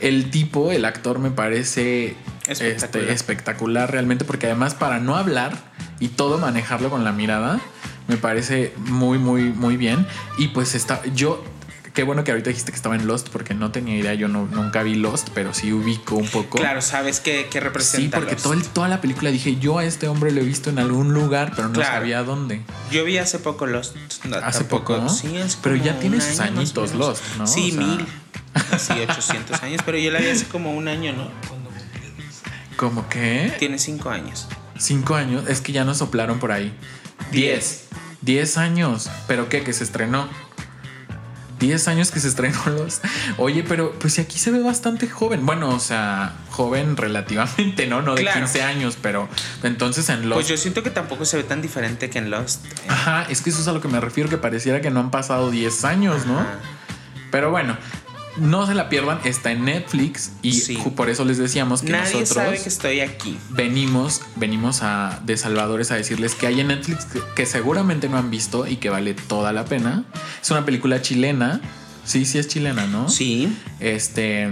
[SPEAKER 3] El tipo, el actor me parece espectacular, este, espectacular realmente, porque además para no hablar y todo manejarlo con la mirada, me parece muy, muy, muy bien. Y pues está, yo Qué bueno que ahorita dijiste que estaba en Lost porque no tenía idea, yo no, nunca vi Lost, pero sí ubico un poco.
[SPEAKER 2] Claro, sabes qué, representa.
[SPEAKER 3] Sí, porque toda la película dije, yo a este hombre lo he visto en algún lugar, pero no sabía dónde.
[SPEAKER 2] Yo vi hace poco Lost.
[SPEAKER 3] hace poco, Sí, pero ya tiene sus añitos Lost, ¿no?
[SPEAKER 2] Sí, mil. Así 800 años, pero yo la vi hace como un año, ¿no?
[SPEAKER 3] ¿Cómo qué?
[SPEAKER 2] Tiene cinco años.
[SPEAKER 3] Cinco años, es que ya nos soplaron por ahí. Diez. Diez años. ¿Pero qué? Que se estrenó. 10 años que se estrenó los. Oye, pero pues aquí se ve bastante joven. Bueno, o sea, joven relativamente, ¿no? No de 15 años, pero entonces en Lost.
[SPEAKER 2] Pues yo siento que tampoco se ve tan diferente que en Lost.
[SPEAKER 3] Ajá, es que eso es a lo que me refiero, que pareciera que no han pasado 10 años, ¿no? Pero bueno, no se la pierdan, está en Netflix y por eso les decíamos que
[SPEAKER 2] Nadie
[SPEAKER 3] nosotros
[SPEAKER 2] sabe que estoy aquí.
[SPEAKER 3] Venimos, venimos a de Salvadores a decirles que hay en Netflix que, seguramente no han visto y que vale toda la pena. Es una película chilena. Sí, sí es chilena, ¿no?
[SPEAKER 2] Sí.
[SPEAKER 3] Este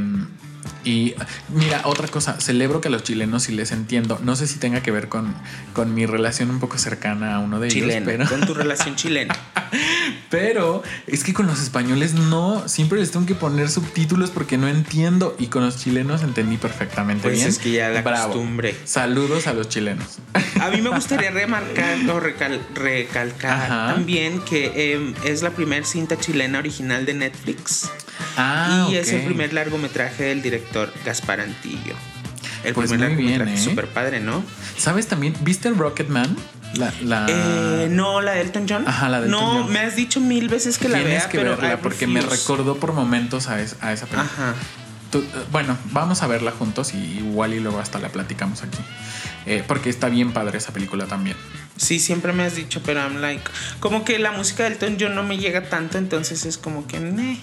[SPEAKER 3] y mira, otra cosa, celebro que a los chilenos sí les entiendo. No sé si tenga que ver con, con mi relación un poco cercana a uno de ellos. Pero...
[SPEAKER 2] Con tu relación chilena.
[SPEAKER 3] pero es que con los españoles no, siempre les tengo que poner subtítulos porque no entiendo. Y con los chilenos entendí perfectamente
[SPEAKER 2] pues
[SPEAKER 3] bien.
[SPEAKER 2] Es que ya la costumbre.
[SPEAKER 3] Saludos a los chilenos.
[SPEAKER 2] A mí me gustaría remarcar o recalcar también que em, es la primera cinta chilena original de Netflix.
[SPEAKER 3] Ah,
[SPEAKER 2] y es el primer largometraje del director Gaspar Antillo. El
[SPEAKER 3] pues
[SPEAKER 2] primer
[SPEAKER 3] largometraje ¿eh?
[SPEAKER 2] súper padre, ¿no?
[SPEAKER 3] ¿Sabes también? ¿Viste el Rocketman? La, la...
[SPEAKER 2] Eh, no, la de Elton John.
[SPEAKER 3] Ajá, la de Elton
[SPEAKER 2] No, me has dicho mil veces que la vea,
[SPEAKER 3] que
[SPEAKER 2] pero
[SPEAKER 3] verla porque me recordó por momentos a, esa película. Ajá. Tú- eh, bueno, vamos a verla juntos y igual y luego hasta la platicamos aquí. Eh, porque está bien padre esa película también.
[SPEAKER 2] Sí, siempre me has dicho, pero I'm like. Como que la música del Elton John no me llega tanto, entonces es como que. meh.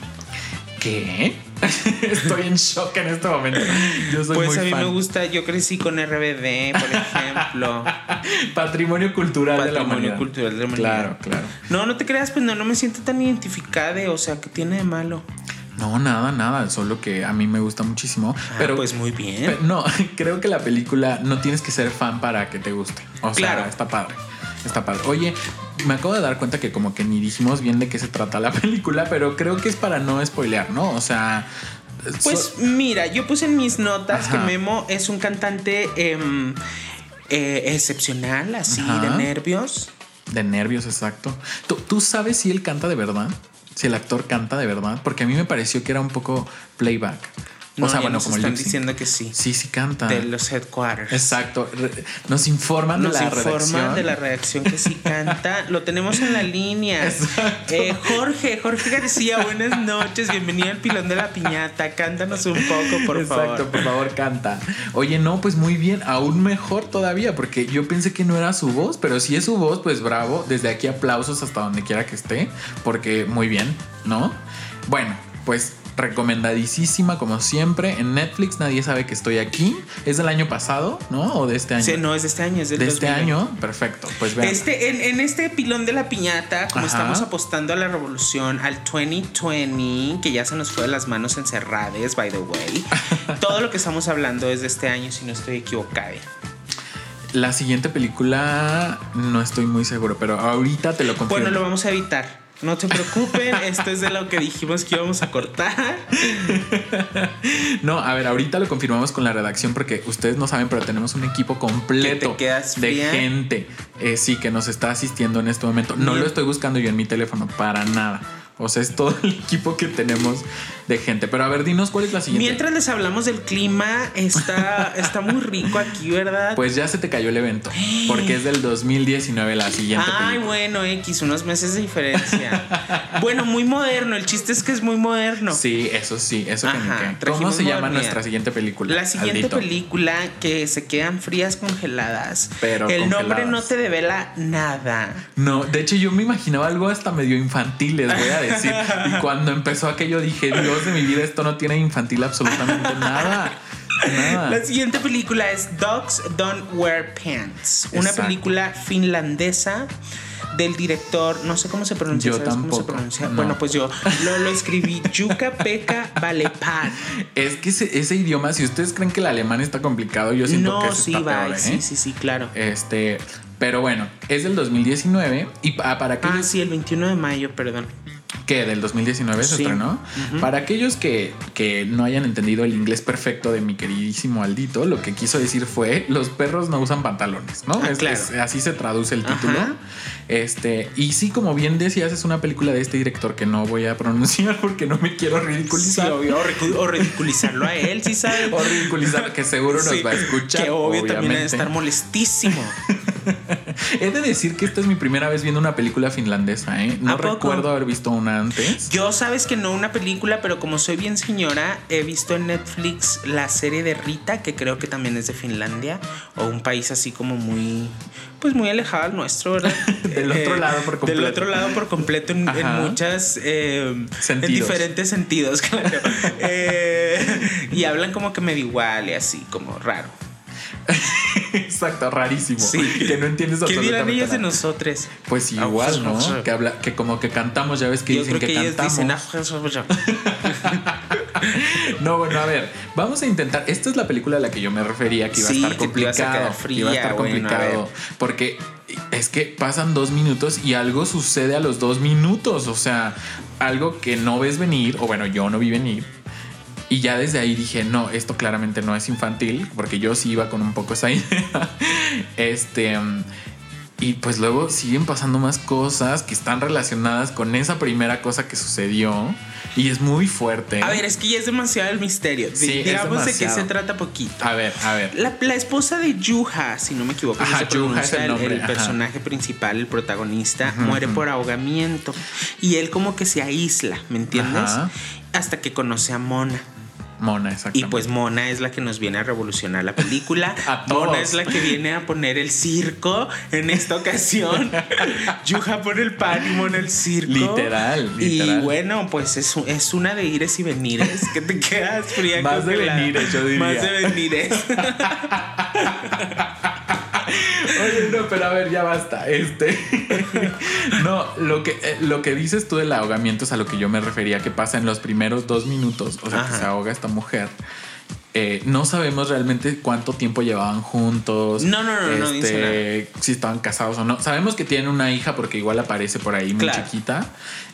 [SPEAKER 3] ¿Qué? Estoy en shock en este momento. Yo soy
[SPEAKER 2] Pues
[SPEAKER 3] muy
[SPEAKER 2] a mí
[SPEAKER 3] fan.
[SPEAKER 2] me gusta, yo crecí con RBD, por ejemplo.
[SPEAKER 3] Patrimonio cultural de la
[SPEAKER 2] Patrimonio
[SPEAKER 3] humanidad.
[SPEAKER 2] cultural de la humanidad.
[SPEAKER 3] Claro, claro.
[SPEAKER 2] No, no te creas, pues no, no me siento tan identificada, o sea, ¿qué tiene de malo?
[SPEAKER 3] No, nada, nada. Solo que a mí me gusta muchísimo.
[SPEAKER 2] Ah,
[SPEAKER 3] pero
[SPEAKER 2] pues muy bien.
[SPEAKER 3] Pe- No, creo que la película no tienes que ser fan para que te guste. O sea,
[SPEAKER 2] Claro.
[SPEAKER 3] está padre. Está padre. Oye, me acabo de dar cuenta que como que ni dijimos bien de qué se trata la película, pero creo que es para no spoilear, ¿no? O sea...
[SPEAKER 2] Pues
[SPEAKER 3] so-
[SPEAKER 2] mira, yo puse en mis notas que. Memo es un cantante em, eh, excepcional, así
[SPEAKER 3] Ajá.
[SPEAKER 2] de nervios.
[SPEAKER 3] de nervios, exacto. ¿Tú, tú sabes si él canta de verdad? Si el actor canta de verdad? Porque a mí me pareció que era un poco playback.
[SPEAKER 2] No,
[SPEAKER 3] o sea,
[SPEAKER 2] ya
[SPEAKER 3] bueno,
[SPEAKER 2] nos
[SPEAKER 3] como
[SPEAKER 2] están diciendo que sí.
[SPEAKER 3] Sí, sí canta.
[SPEAKER 2] De los headquarters.
[SPEAKER 3] Exacto. Nos informan
[SPEAKER 2] Nos
[SPEAKER 3] de la
[SPEAKER 2] informan
[SPEAKER 3] redacción.
[SPEAKER 2] de la redacción que sí canta. Lo tenemos en la línea.
[SPEAKER 3] Exacto.
[SPEAKER 2] Eh, Jorge, Jorge García, buenas noches. Bienvenido al pilón de la piñata. Cántanos un poco, por
[SPEAKER 3] Exacto,
[SPEAKER 2] favor.
[SPEAKER 3] por favor, canta. Oye, no, pues muy bien, aún mejor todavía, porque yo pensé que no era su voz, pero si es su voz, pues bravo. Desde aquí aplausos hasta donde quiera que esté, porque muy bien, ¿no? Bueno, pues recomendadísima como siempre en Netflix, nadie sabe que estoy aquí. Es del año pasado, ¿no? O de este año.
[SPEAKER 2] Sí, no, es de este año, es del
[SPEAKER 3] de este
[SPEAKER 2] 2020.
[SPEAKER 3] año, perfecto. Pues vean.
[SPEAKER 2] Este, en, en este pilón de la piñata, como
[SPEAKER 3] Ajá.
[SPEAKER 2] estamos apostando a la revolución, al 2020, que ya se nos fue de las manos encerradas, by the way, todo lo que estamos hablando es de este año, si no estoy equivocada.
[SPEAKER 3] La siguiente película no estoy muy seguro, pero ahorita te lo confirmo.
[SPEAKER 2] Bueno, lo vamos a evitar. No se preocupen, esto es de lo que dijimos que íbamos a cortar.
[SPEAKER 3] No, a ver, ahorita lo confirmamos con la redacción porque ustedes no saben, pero tenemos un equipo completo
[SPEAKER 2] ¿Que te
[SPEAKER 3] de
[SPEAKER 2] fría?
[SPEAKER 3] gente, eh, sí, que nos está asistiendo en este momento. No
[SPEAKER 2] Bien.
[SPEAKER 3] lo estoy buscando yo en mi teléfono para nada. O sea, es todo el equipo que tenemos de gente. Pero a ver, dinos cuál es la siguiente.
[SPEAKER 2] Mientras les hablamos del clima, está, está muy rico aquí, ¿verdad?
[SPEAKER 3] Pues ya se te cayó el evento, porque es del 2019 la siguiente
[SPEAKER 2] Ay,
[SPEAKER 3] película.
[SPEAKER 2] bueno, X, unos meses de diferencia. bueno, muy moderno. El chiste es que es muy moderno.
[SPEAKER 3] Sí, eso sí, eso que
[SPEAKER 2] Ajá,
[SPEAKER 3] qué. ¿Cómo
[SPEAKER 2] trajimos
[SPEAKER 3] se llama nuestra siguiente película?
[SPEAKER 2] La siguiente
[SPEAKER 3] Aldito?
[SPEAKER 2] película que se quedan frías congeladas.
[SPEAKER 3] Pero
[SPEAKER 2] El nombre no te devela nada.
[SPEAKER 3] No, de hecho yo me imaginaba algo hasta medio infantil, les voy a decir. Y cuando empezó aquello dije, Dios de mi vida, esto no tiene infantil absolutamente nada. Nada.
[SPEAKER 2] La siguiente película es Dogs Don't Wear Pants. Una
[SPEAKER 3] Exacto.
[SPEAKER 2] película finlandesa del director, no sé cómo se pronuncia,
[SPEAKER 3] Yo
[SPEAKER 2] ¿sabes cómo se
[SPEAKER 3] tampoco,
[SPEAKER 2] pronuncia?
[SPEAKER 3] no.
[SPEAKER 2] Bueno, pues yo lo, lo escribí Yuka Pekka Valepan.
[SPEAKER 3] Es que ese, ese idioma, si ustedes creen que el alemán está complicado, yo siento
[SPEAKER 2] No,
[SPEAKER 3] que ese
[SPEAKER 2] sí,
[SPEAKER 3] está
[SPEAKER 2] va,
[SPEAKER 3] peor, ¿eh?
[SPEAKER 2] sí, sí, sí, claro.
[SPEAKER 3] Este, pero bueno, es del 2019 y pa- para
[SPEAKER 2] Ah,
[SPEAKER 3] aquellos
[SPEAKER 2] sí, el 21 de mayo, perdón.
[SPEAKER 3] Que del 2019 se
[SPEAKER 2] Sí.
[SPEAKER 3] estrenó. Para aquellos que, que no hayan entendido el inglés perfecto de mi queridísimo Aldito, lo que quiso decir fue los perros no usan pantalones, ¿no?
[SPEAKER 2] Ah,
[SPEAKER 3] Es-
[SPEAKER 2] claro.
[SPEAKER 3] es- así se traduce el título.
[SPEAKER 2] Ajá.
[SPEAKER 3] Este, y sí, como bien decías, es una película de este director que no voy a pronunciar porque no me quiero
[SPEAKER 2] Sí,
[SPEAKER 3] ridiculizar.
[SPEAKER 2] obvio, o, ridiculizarlo a él, sí sabe.
[SPEAKER 3] O ridiculizar, que seguro nos
[SPEAKER 2] Sí,
[SPEAKER 3] va a escuchar.
[SPEAKER 2] Que obvio también debe
[SPEAKER 3] obviamente.
[SPEAKER 2] estar molestísimo.
[SPEAKER 3] He de decir que esta es mi primera vez viendo una película finlandesa, ¿eh? No recuerdo haber visto una antes.
[SPEAKER 2] Yo sabes que no una película, pero como soy bien señora, he visto en Netflix la serie de Rita, que creo que también es de Finlandia, o un país así como muy, pues muy alejado al nuestro, ¿verdad?
[SPEAKER 3] Del otro lado por completo.
[SPEAKER 2] Del otro lado por completo en, en muchas, eh, en
[SPEAKER 3] Sentidos.
[SPEAKER 2] diferentes sentidos, claro. Eh, y hablan como que medio igual y así, como raro.
[SPEAKER 3] Exacto, rarísimo.
[SPEAKER 2] Sí.
[SPEAKER 3] Que no entiendes
[SPEAKER 2] ¿Qué dirán ellos de nosotros?
[SPEAKER 3] Pues igual, ¿no? Que habla, que como que cantamos, ya ves que
[SPEAKER 2] Yo
[SPEAKER 3] dicen
[SPEAKER 2] creo que,
[SPEAKER 3] que, cantamos.
[SPEAKER 2] dicen, "Ah,
[SPEAKER 3] No, bueno, a ver, vamos a intentar. Esta es la película a la que yo me refería que iba
[SPEAKER 2] Sí,
[SPEAKER 3] a estar complicado. que iba a
[SPEAKER 2] fría,
[SPEAKER 3] estar
[SPEAKER 2] bueno, a
[SPEAKER 3] complicado. porque es que pasan dos minutos y algo sucede a los dos minutos. O sea, algo que no ves venir, o bueno, yo no vi venir. Y ya desde ahí dije, no, esto claramente no es infantil, porque yo sí iba con un poco esa idea. Este. Y pues luego siguen pasando más cosas que están relacionadas con esa primera cosa que sucedió. Y es muy fuerte.
[SPEAKER 2] A ver, es que ya es demasiado el misterio.
[SPEAKER 3] Sí, es
[SPEAKER 2] Digamos de qué se trata poquito.
[SPEAKER 3] A ver, a ver.
[SPEAKER 2] La, la esposa de Yuha, si no me equivoco,
[SPEAKER 3] Ajá,
[SPEAKER 2] se
[SPEAKER 3] Yuha
[SPEAKER 2] pronuncia
[SPEAKER 3] es el nombre,
[SPEAKER 2] el personaje principal, el protagonista, muere por ahogamiento. Y él como que se aísla, ¿me entiendes? Hasta que conoce a Mona.
[SPEAKER 3] Mona, exacto.
[SPEAKER 2] Y pues Mona es la que nos viene a revolucionar la película.
[SPEAKER 3] A todos.
[SPEAKER 2] Mona es la que viene a poner el circo en esta ocasión. Yuja pone el pan y Mona el circo.
[SPEAKER 3] Literal, literal.
[SPEAKER 2] Y bueno, pues es, es una de ires y venires que te quedas fría.
[SPEAKER 3] Más de venires, yo diría.
[SPEAKER 2] Más de venires.
[SPEAKER 3] Oye, no, pero a ver, ya basta. Este. no, lo que, eh, lo que dices tú del ahogamiento es a lo que yo me refería, que pasa en los primeros dos minutos. O sea, que se ahoga esta mujer. Eh, no sabemos realmente cuánto tiempo llevaban juntos.
[SPEAKER 2] No, no, no, no dice
[SPEAKER 3] Si estaban casados o no. Sabemos que tienen una hija porque igual aparece por ahí muy chiquita.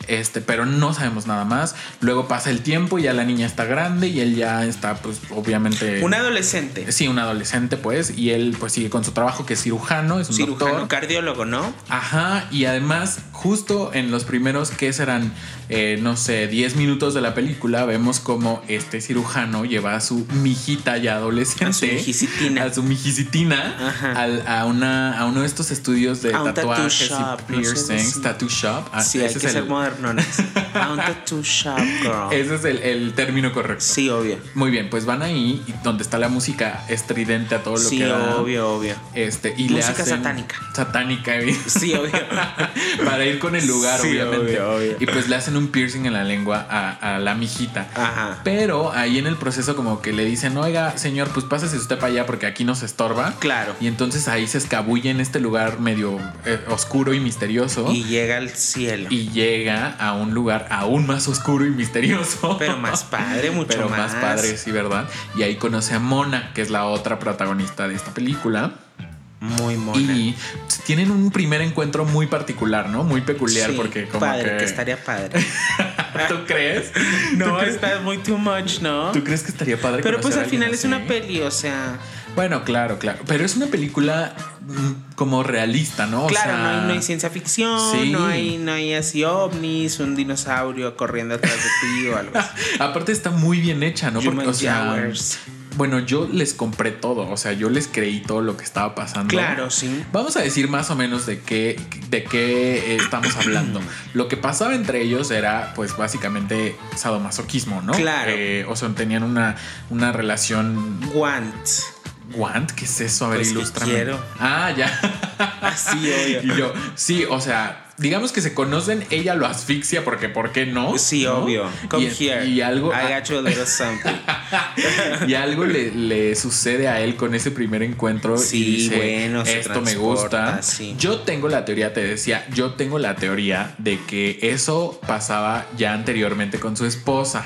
[SPEAKER 3] Este, pero no sabemos nada más. Luego pasa el tiempo y ya la niña está grande y él ya está, pues, obviamente.
[SPEAKER 2] Un adolescente.
[SPEAKER 3] Sí, un adolescente, pues, y él pues sigue con su trabajo que es cirujano, es un
[SPEAKER 2] Cirujano,
[SPEAKER 3] doctor.
[SPEAKER 2] cardiólogo, ¿no?
[SPEAKER 3] Ajá, y además, justo en los primeros, que serán, Eh, no sé, 10 minutos de la película, vemos como este cirujano lleva a su mijita ya adolescente.
[SPEAKER 2] A su mijicitina.
[SPEAKER 3] A su mijicitina
[SPEAKER 2] Ajá.
[SPEAKER 3] al- a, una, a uno de estos estudios de
[SPEAKER 2] A un tattoo
[SPEAKER 3] tatuajes
[SPEAKER 2] shop,
[SPEAKER 3] y piercings, tattoo shop. Ah,
[SPEAKER 2] Sí, hay
[SPEAKER 3] ese
[SPEAKER 2] que
[SPEAKER 3] es
[SPEAKER 2] ser
[SPEAKER 3] el-
[SPEAKER 2] modernones. A un tattoo shop, girl.
[SPEAKER 3] Ese es el, el término correcto.
[SPEAKER 2] Sí, obvio.
[SPEAKER 3] Muy bien, pues van ahí donde está la música estridente a todo lo
[SPEAKER 2] Sí,
[SPEAKER 3] que da.
[SPEAKER 2] obvio, obvio.
[SPEAKER 3] Este, y le
[SPEAKER 2] Música
[SPEAKER 3] hacen-
[SPEAKER 2] satánica.
[SPEAKER 3] Satánica, eh.
[SPEAKER 2] Sí, obvio.
[SPEAKER 3] para ir con el lugar,
[SPEAKER 2] Sí,
[SPEAKER 3] obviamente.
[SPEAKER 2] obvio, obvio.
[SPEAKER 3] Y pues le hacen un piercing en la lengua a, a la mijita.
[SPEAKER 2] Ajá.
[SPEAKER 3] Pero ahí en el proceso como que le dicen, oiga, señor, pues pásese usted para allá porque aquí nos estorba.
[SPEAKER 2] Claro.
[SPEAKER 3] Y entonces ahí se escabulle en este lugar medio eh, oscuro y misterioso.
[SPEAKER 2] Y llega al cielo.
[SPEAKER 3] y llega a un lugar aún más oscuro y misterioso.
[SPEAKER 2] Pero más padre, mucho
[SPEAKER 3] Pero más
[SPEAKER 2] más.
[SPEAKER 3] padre, sí, ¿verdad? Y ahí conoce a Mona, que es la otra protagonista de esta película.
[SPEAKER 2] Muy mona.
[SPEAKER 3] Y tienen un primer encuentro muy particular, ¿no? Muy peculiar
[SPEAKER 2] Sí,
[SPEAKER 3] porque como
[SPEAKER 2] padre,
[SPEAKER 3] que...
[SPEAKER 2] que... estaría padre.
[SPEAKER 3] ¿Tú crees?
[SPEAKER 2] No,
[SPEAKER 3] ¿Tú crees,
[SPEAKER 2] está muy too much, ¿no?
[SPEAKER 3] ¿Tú crees que estaría padre
[SPEAKER 2] Pero pues al final es una peli, o sea.
[SPEAKER 3] Bueno, claro, claro. Pero es una película mm, como realista, ¿no? O
[SPEAKER 2] claro,
[SPEAKER 3] sea,
[SPEAKER 2] no, hay, no hay ciencia ficción,
[SPEAKER 3] sí.
[SPEAKER 2] no hay, no hay así ovnis, un dinosaurio corriendo atrás de ti o algo así.
[SPEAKER 3] Aparte está muy bien hecha, ¿no?
[SPEAKER 2] Human
[SPEAKER 3] o sea, bueno, yo les compré todo, o sea, yo les creí todo lo que estaba pasando.
[SPEAKER 2] Claro, sí.
[SPEAKER 3] Vamos a decir más o menos de qué, de qué eh, estamos hablando. Lo que pasaba entre ellos era, pues, básicamente sadomasoquismo, ¿no?
[SPEAKER 2] Claro.
[SPEAKER 3] Eh, o sea, tenían una, una relación.
[SPEAKER 2] Want.
[SPEAKER 3] ¿Guant? ¿Qué es eso? A ver,
[SPEAKER 2] Pues
[SPEAKER 3] ilústrame.
[SPEAKER 2] quiero.
[SPEAKER 3] Ah, ya.
[SPEAKER 2] Así, obvio.
[SPEAKER 3] Y yo, sí, o sea, digamos que se conocen, ella lo asfixia porque, ¿por qué no?
[SPEAKER 2] Sí,
[SPEAKER 3] ¿No?
[SPEAKER 2] obvio. Come
[SPEAKER 3] y,
[SPEAKER 2] here.
[SPEAKER 3] Y algo,
[SPEAKER 2] I got you a little something.
[SPEAKER 3] y algo le, le sucede a él con ese primer encuentro
[SPEAKER 2] Sí,
[SPEAKER 3] y dice,
[SPEAKER 2] bueno,
[SPEAKER 3] esto me gusta.
[SPEAKER 2] sí.
[SPEAKER 3] Yo tengo la teoría, te decía, yo tengo la teoría de que eso pasaba ya anteriormente con su esposa.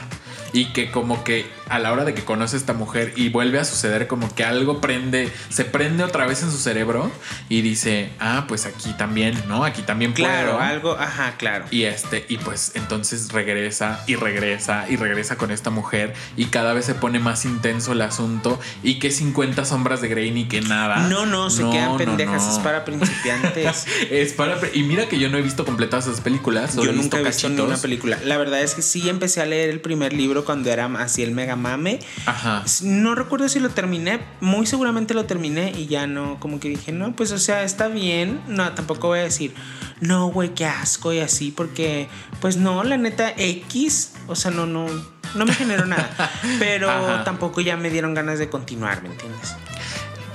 [SPEAKER 3] Y que como que a la hora de que conoce a esta mujer y vuelve a suceder como que algo prende, se prende otra vez en su cerebro y dice, ah, pues aquí también, ¿no? Aquí también
[SPEAKER 2] Claro,
[SPEAKER 3] puedo.
[SPEAKER 2] algo, ajá, claro.
[SPEAKER 3] Y este, y pues entonces regresa y regresa y regresa con esta mujer y cada vez se pone más intenso el asunto y que 50 sombras de Grey ni que nada.
[SPEAKER 2] No, no, se quedan pendejas,
[SPEAKER 3] no.
[SPEAKER 2] es para principiantes.
[SPEAKER 3] Es para y mira que yo no he visto completas esas películas,
[SPEAKER 2] Yo nunca he visto
[SPEAKER 3] cachitos.
[SPEAKER 2] una película. La verdad es que sí empecé a leer el primer libro cuando era así el mega mame.
[SPEAKER 3] Ajá.
[SPEAKER 2] No recuerdo si lo terminé, muy seguramente lo terminé y ya no, como que dije, no, pues o sea, está bien. No, tampoco voy a decir, no, güey, qué asco y así, porque pues no, la neta X, o sea, no, no, no me generó nada. Pero
[SPEAKER 3] Ajá.
[SPEAKER 2] tampoco ya me dieron ganas de continuar, ¿me entiendes?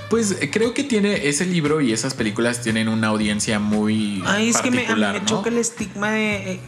[SPEAKER 3] Pues eh, creo que tiene ese libro y esas películas tienen una audiencia muy
[SPEAKER 2] Ay, es que me, a mí me
[SPEAKER 3] ¿no?
[SPEAKER 2] choca el estigma de. eh,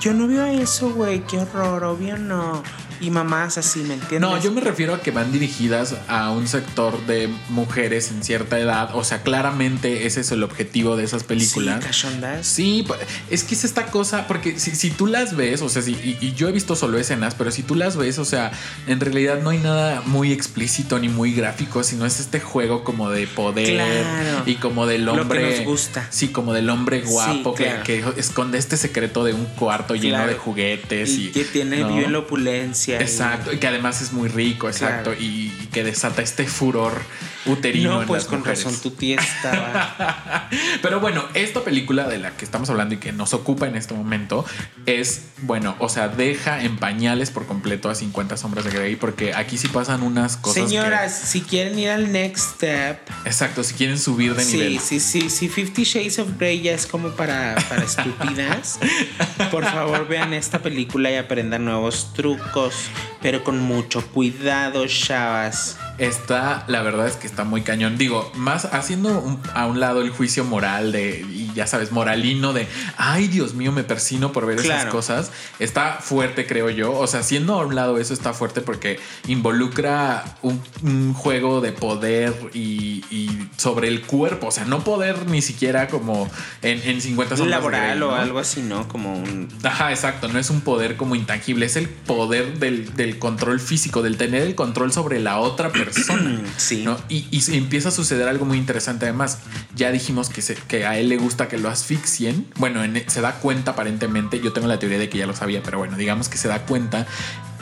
[SPEAKER 2] yo no veo eso, güey, qué horror, obvio no. Y mamás así, ¿me entiendes?
[SPEAKER 3] No, yo me refiero a que van dirigidas a un sector de mujeres en cierta edad. O sea, claramente ese es el objetivo de esas películas.
[SPEAKER 2] Sí, cachondas.
[SPEAKER 3] Sí, es que es esta cosa, porque si, si tú las ves, o sea, si, y, y yo he visto solo escenas, pero si tú las ves, o sea, en realidad no hay nada muy explícito ni muy gráfico, sino es este juego como de poder
[SPEAKER 2] Claro.
[SPEAKER 3] y como del
[SPEAKER 2] Lo que
[SPEAKER 3] hombre.
[SPEAKER 2] nos gusta.
[SPEAKER 3] Sí, como del hombre guapo
[SPEAKER 2] Sí, claro.
[SPEAKER 3] que, que esconde este secreto de un cuarto lleno
[SPEAKER 2] Claro.
[SPEAKER 3] de juguetes y,
[SPEAKER 2] Y que tiene,
[SPEAKER 3] ¿no?
[SPEAKER 2] vive en la opulencia.
[SPEAKER 3] Exacto, y que además es muy rico, exacto,
[SPEAKER 2] Claro.
[SPEAKER 3] y, y que desata este furor uterino.
[SPEAKER 2] No,
[SPEAKER 3] en
[SPEAKER 2] pues con
[SPEAKER 3] mujeres.
[SPEAKER 2] razón tu tía estaba.
[SPEAKER 3] Pero bueno, esta película de la que estamos hablando y que nos ocupa en este momento es, bueno, o sea, deja en pañales por completo a 50 sombras de Grey porque aquí sí pasan unas cosas. que-
[SPEAKER 2] Señoras, si quieren ir al next step.
[SPEAKER 3] exacto, si quieren subir de
[SPEAKER 2] Sí,
[SPEAKER 3] nivel.
[SPEAKER 2] sí, sí, sí, Fifty Shades of Grey ya es como para, para estúpidas. Por favor, vean esta película y aprendan nuevos trucos, pero con mucho cuidado, chavas.
[SPEAKER 3] Está, la verdad es que está muy cañón. Digo, más haciendo un- a un lado el juicio moral de, y ya sabes, moralino de, ay Dios mío, me persino por ver esas cosas. Está fuerte, creo yo. O sea, haciendo a un lado eso está fuerte porque involucra un, un juego de poder y, y sobre el cuerpo. O sea, no poder ni siquiera como en, en 50 sombras
[SPEAKER 2] Laboral
[SPEAKER 3] Grey,
[SPEAKER 2] o
[SPEAKER 3] ¿no?
[SPEAKER 2] algo así, ¿no? Como un.
[SPEAKER 3] Ajá, exacto. No es un poder como intangible, es el poder del, del control físico, del tener el control sobre la otra persona.
[SPEAKER 2] Sí.
[SPEAKER 3] ¿no? Y, y empieza a suceder algo muy interesante. Además, ya dijimos que, se- que a él le gusta que lo asfixien. Bueno, en- se da cuenta aparentemente. Yo tengo la teoría de que ya lo sabía, pero bueno, digamos que se da cuenta.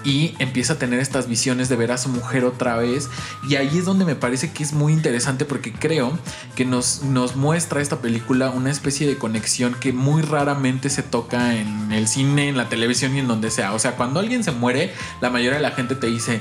[SPEAKER 3] Y empieza a tener estas visiones de ver a su mujer otra vez. Y ahí es donde me parece que es muy interesante porque creo que nos, nos muestra esta película una especie de conexión que muy raramente se toca en el cine, en la televisión y en donde sea. O sea, cuando alguien se muere, la mayoría de la gente te dice,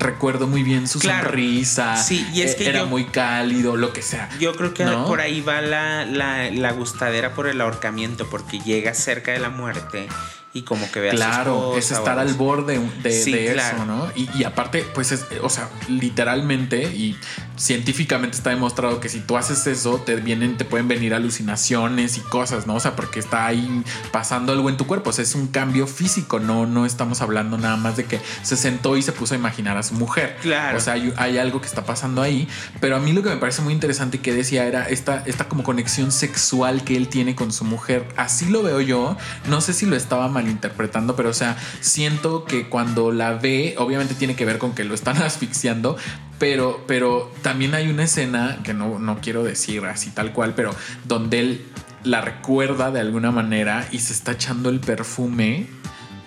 [SPEAKER 3] recuerdo muy bien su
[SPEAKER 2] Claro.
[SPEAKER 3] sonrisa.
[SPEAKER 2] Sí, y es
[SPEAKER 3] eh,
[SPEAKER 2] que
[SPEAKER 3] era
[SPEAKER 2] yo-
[SPEAKER 3] muy cálido, lo que sea.
[SPEAKER 2] Yo creo que
[SPEAKER 3] ¿No?
[SPEAKER 2] por ahí va la, la, la gustadera por el ahorcamiento, porque llega cerca de la muerte y como que ve a su
[SPEAKER 3] Claro, es estar al borde de,
[SPEAKER 2] Sí,
[SPEAKER 3] de
[SPEAKER 2] claro.
[SPEAKER 3] eso, ¿no? Y, y aparte, pues es, o sea, literalmente y científicamente está demostrado que si tú haces eso, te vienen, te pueden venir alucinaciones y cosas, ¿no? O sea, porque está ahí pasando algo en tu cuerpo. O sea, es un cambio físico, no, no estamos hablando nada más de que se sentó y se puso a imaginar a su mujer.
[SPEAKER 2] Claro.
[SPEAKER 3] O sea, hay, hay algo que está pasando ahí. Pero a mí lo que me parece muy interesante que decía era esta, esta como conexión sexual que él tiene con su mujer. Así lo veo yo. No sé si lo estaba malinterpretando, pero o sea, siento que cuando la ve, obviamente tiene que ver con que lo están asfixiando. Pero, pero también hay una escena que no, no quiero decir así tal cual, pero donde él la recuerda de alguna manera y se está echando el perfume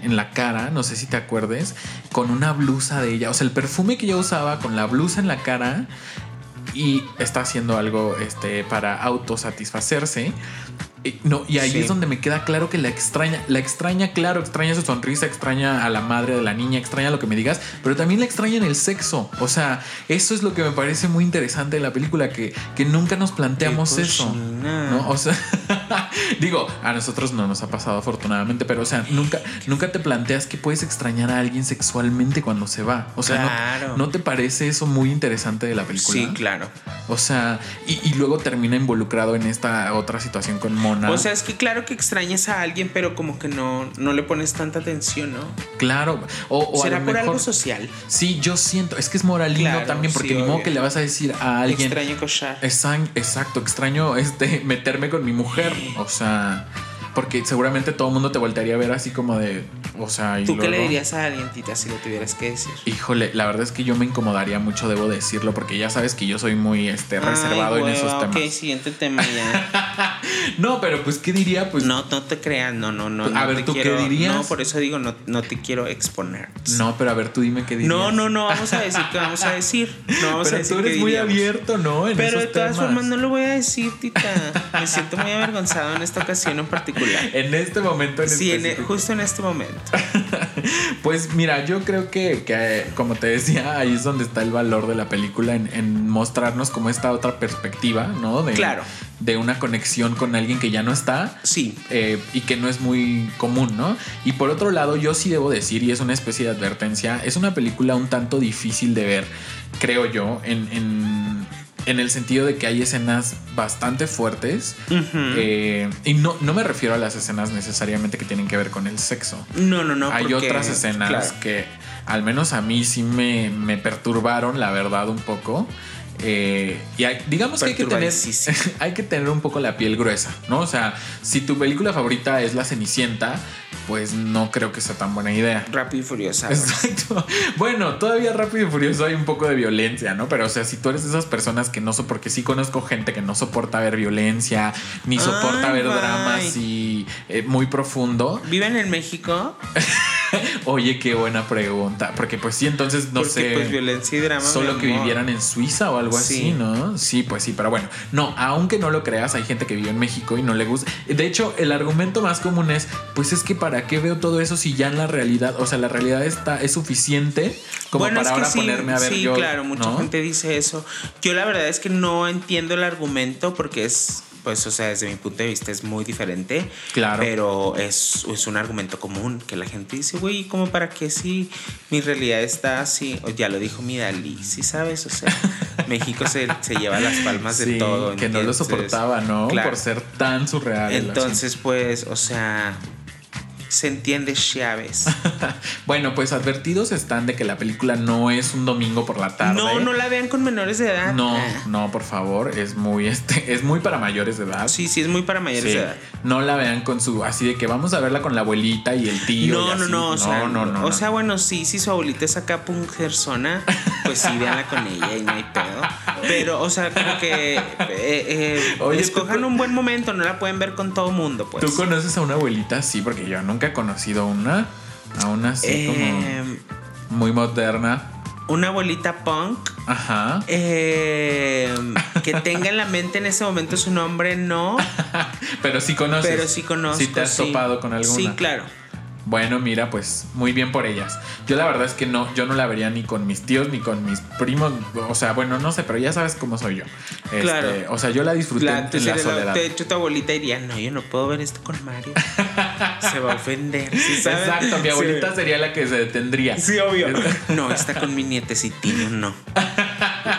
[SPEAKER 3] en la cara, no sé si te acuerdes, con una blusa de ella. O sea, el perfume que ella usaba con la blusa en la cara y está haciendo algo este, para autosatisfacerse. Y, no, y ahí
[SPEAKER 2] Sí.
[SPEAKER 3] es donde me queda claro que la extraña, la extraña, claro, extraña su sonrisa, extraña a la madre de la niña, extraña lo que me digas, pero también la extraña en el sexo. O sea, eso es lo que me parece muy interesante de la película, que, que nunca nos planteamos eso. O sea, digo, a nosotros no nos ha pasado afortunadamente, pero o sea, nunca, nunca te planteas que puedes extrañar a alguien sexualmente cuando se va. O sea, ¿no-
[SPEAKER 2] Claro.
[SPEAKER 3] ¿no, te parece eso muy interesante de la película?
[SPEAKER 2] Sí, claro.
[SPEAKER 3] O sea, y, y luego termina involucrado en esta otra situación con Mona.
[SPEAKER 2] O sea, es que claro que extrañas a alguien, pero como que no, no le pones tanta atención, ¿no?
[SPEAKER 3] claro. O, o a
[SPEAKER 2] ¿Será
[SPEAKER 3] lo
[SPEAKER 2] por
[SPEAKER 3] mejor-
[SPEAKER 2] algo social?
[SPEAKER 3] Sí, yo siento, es que es moralino
[SPEAKER 2] Claro,
[SPEAKER 3] también, porque
[SPEAKER 2] sí,
[SPEAKER 3] ni modo que le vas a decir a alguien.
[SPEAKER 2] Extraño cochar.
[SPEAKER 3] Exacto, exacto, extraño este meterme con mi mujer. O sea, porque seguramente todo el mundo te voltearía a ver así como de. O sea, y
[SPEAKER 2] ¿Tú qué le dirías a alguien, Tita, si lo tuvieras que decir?
[SPEAKER 3] Híjole, la verdad es que yo me incomodaría mucho, debo decirlo, porque ya sabes que yo soy muy este, reservado en esos temas.
[SPEAKER 2] Ok, siguiente tema ya.
[SPEAKER 3] No, pero pues, ¿qué diría? Pues
[SPEAKER 2] no, no te creas, no, no, no.
[SPEAKER 3] A
[SPEAKER 2] no
[SPEAKER 3] ver,
[SPEAKER 2] te
[SPEAKER 3] ¿tú qué dirías?
[SPEAKER 2] No, por eso digo, no, no te quiero exponer.
[SPEAKER 3] No, pero a ver, tú dime qué dirías.
[SPEAKER 2] No, no, no, vamos a decir qué vamos a decir. No vamos a
[SPEAKER 3] pero
[SPEAKER 2] decir
[SPEAKER 3] tú eres
[SPEAKER 2] qué
[SPEAKER 3] muy
[SPEAKER 2] diríamos.
[SPEAKER 3] abierto, ¿no? En
[SPEAKER 2] Pero de todas
[SPEAKER 3] temas.
[SPEAKER 2] formas no lo voy a decir, Tita. Me siento muy avergonzado en esta ocasión en particular.
[SPEAKER 3] En este momento en
[SPEAKER 2] Sí, en-
[SPEAKER 3] específico.
[SPEAKER 2] justo en este momento.
[SPEAKER 3] Pues mira, yo creo que, que, como te decía, ahí es donde está el valor de la película, en, en mostrarnos como esta otra perspectiva, ¿no? De,
[SPEAKER 2] Claro.
[SPEAKER 3] De una conexión con alguien que ya no está.
[SPEAKER 2] Sí.
[SPEAKER 3] eh, y que no es muy común, ¿no? Y por otro lado, yo sí debo decir, y es una especie de advertencia, es una película un tanto difícil de ver, creo yo, en, en, en el sentido de que hay escenas bastante fuertes. Eh, y no, no me refiero a las escenas necesariamente que tienen que ver con el sexo.
[SPEAKER 2] no, no, no.
[SPEAKER 3] Hay
[SPEAKER 2] porque-
[SPEAKER 3] otras escenas
[SPEAKER 2] claro.
[SPEAKER 3] que al menos a mí sí me, me perturbaron, la verdad, un poco. Eh, y hay- digamos que hay que, tener, hay que tener un poco la piel gruesa, ¿no? O sea, si tu película favorita es La Cenicienta, pues no creo que sea tan buena idea.
[SPEAKER 2] Rápido y furiosa.
[SPEAKER 3] Exacto. Bueno, todavía rápido y furioso hay un poco de violencia, ¿no? Pero o sea, si tú eres de esas personas que no so porque sí conozco gente que no soporta ver violencia, ni soporta
[SPEAKER 2] Ay,
[SPEAKER 3] ver
[SPEAKER 2] bye.
[SPEAKER 3] dramas y eh, muy profundo.
[SPEAKER 2] ¿Viven en México?
[SPEAKER 3] Oye, qué buena pregunta. Porque pues sí, entonces no
[SPEAKER 2] Porque,
[SPEAKER 3] sé.
[SPEAKER 2] pues violencia y drama.
[SPEAKER 3] Solo que vivieran en Suiza o algo
[SPEAKER 2] Sí.
[SPEAKER 3] así, ¿no? Sí, pues sí, pero bueno. No, aunque no lo creas, hay gente que vive en México y no le gusta. De hecho, el argumento más común es, pues es que para qué veo todo eso si ya en la realidad, o sea, la realidad está es suficiente como
[SPEAKER 2] bueno,
[SPEAKER 3] para
[SPEAKER 2] es que
[SPEAKER 3] ahora
[SPEAKER 2] sí,
[SPEAKER 3] ponerme a ver
[SPEAKER 2] sí,
[SPEAKER 3] yo.
[SPEAKER 2] claro, mucha
[SPEAKER 3] ¿no?
[SPEAKER 2] gente dice eso. Yo la verdad es que no entiendo el argumento porque es, pues, o sea, desde mi punto de vista es muy diferente.
[SPEAKER 3] Claro.
[SPEAKER 2] Pero es, es un argumento común que la gente dice, güey, ¿cómo para qué si mi realidad está así? O ya lo dijo mi Dalí, ¿sí sabes? O sea, México se, se lleva las palmas de todo.
[SPEAKER 3] que no lo soportaba, ¿no?
[SPEAKER 2] claro.
[SPEAKER 3] Por ser tan surreal.
[SPEAKER 2] Entonces, pues, o sea, se entiende Chávez.
[SPEAKER 3] bueno, pues advertidos están de que la película no es un domingo por la tarde.
[SPEAKER 2] No, no la vean con menores de edad.
[SPEAKER 3] No,
[SPEAKER 2] Ah.
[SPEAKER 3] no, por favor, es muy este, es muy para mayores de edad.
[SPEAKER 2] Sí, sí, es muy para mayores
[SPEAKER 3] Sí.
[SPEAKER 2] de edad.
[SPEAKER 3] No la vean con su así de que vamos a verla con la abuelita y el tío.
[SPEAKER 2] No, no,
[SPEAKER 3] así.
[SPEAKER 2] no, o sea,
[SPEAKER 3] no, no,
[SPEAKER 2] o
[SPEAKER 3] no.
[SPEAKER 2] sea, bueno, sí, si su abuelita es acá persona, pues sí, véanla con ella y no hay pedo. Pero, o sea, como que eh, eh,
[SPEAKER 3] Oye,
[SPEAKER 2] escojan
[SPEAKER 3] tú-
[SPEAKER 2] un buen momento, no la pueden ver con todo mundo, pues.
[SPEAKER 3] ¿Tú conoces a una abuelita? Sí, porque yo nunca he conocido una, a una así
[SPEAKER 2] Eh,
[SPEAKER 3] como muy moderna.
[SPEAKER 2] una abuelita punk
[SPEAKER 3] Ajá.
[SPEAKER 2] eh, que tenga en la mente en ese momento su nombre, no,
[SPEAKER 3] Pero sí conoces.
[SPEAKER 2] pero sí conozco.
[SPEAKER 3] Sí te has topado con alguna.
[SPEAKER 2] Sí, claro.
[SPEAKER 3] Bueno, mira, pues muy bien por ellas. Yo la verdad es que no, yo no la vería ni con mis tíos ni con mis primos. O sea, bueno, no sé, pero ya sabes cómo soy yo. Este,
[SPEAKER 2] Claro.
[SPEAKER 3] O sea, yo la disfruté
[SPEAKER 2] La-
[SPEAKER 3] en la soledad.
[SPEAKER 2] de hecho, tu abuelita diría, no, yo no puedo ver esto con Mario. Se va a ofender. ¿sí sabes?
[SPEAKER 3] Exacto, mi
[SPEAKER 2] Sí.
[SPEAKER 3] abuelita sería la que se detendría.
[SPEAKER 2] Sí, obvio. No, está con mi nietecitino, no.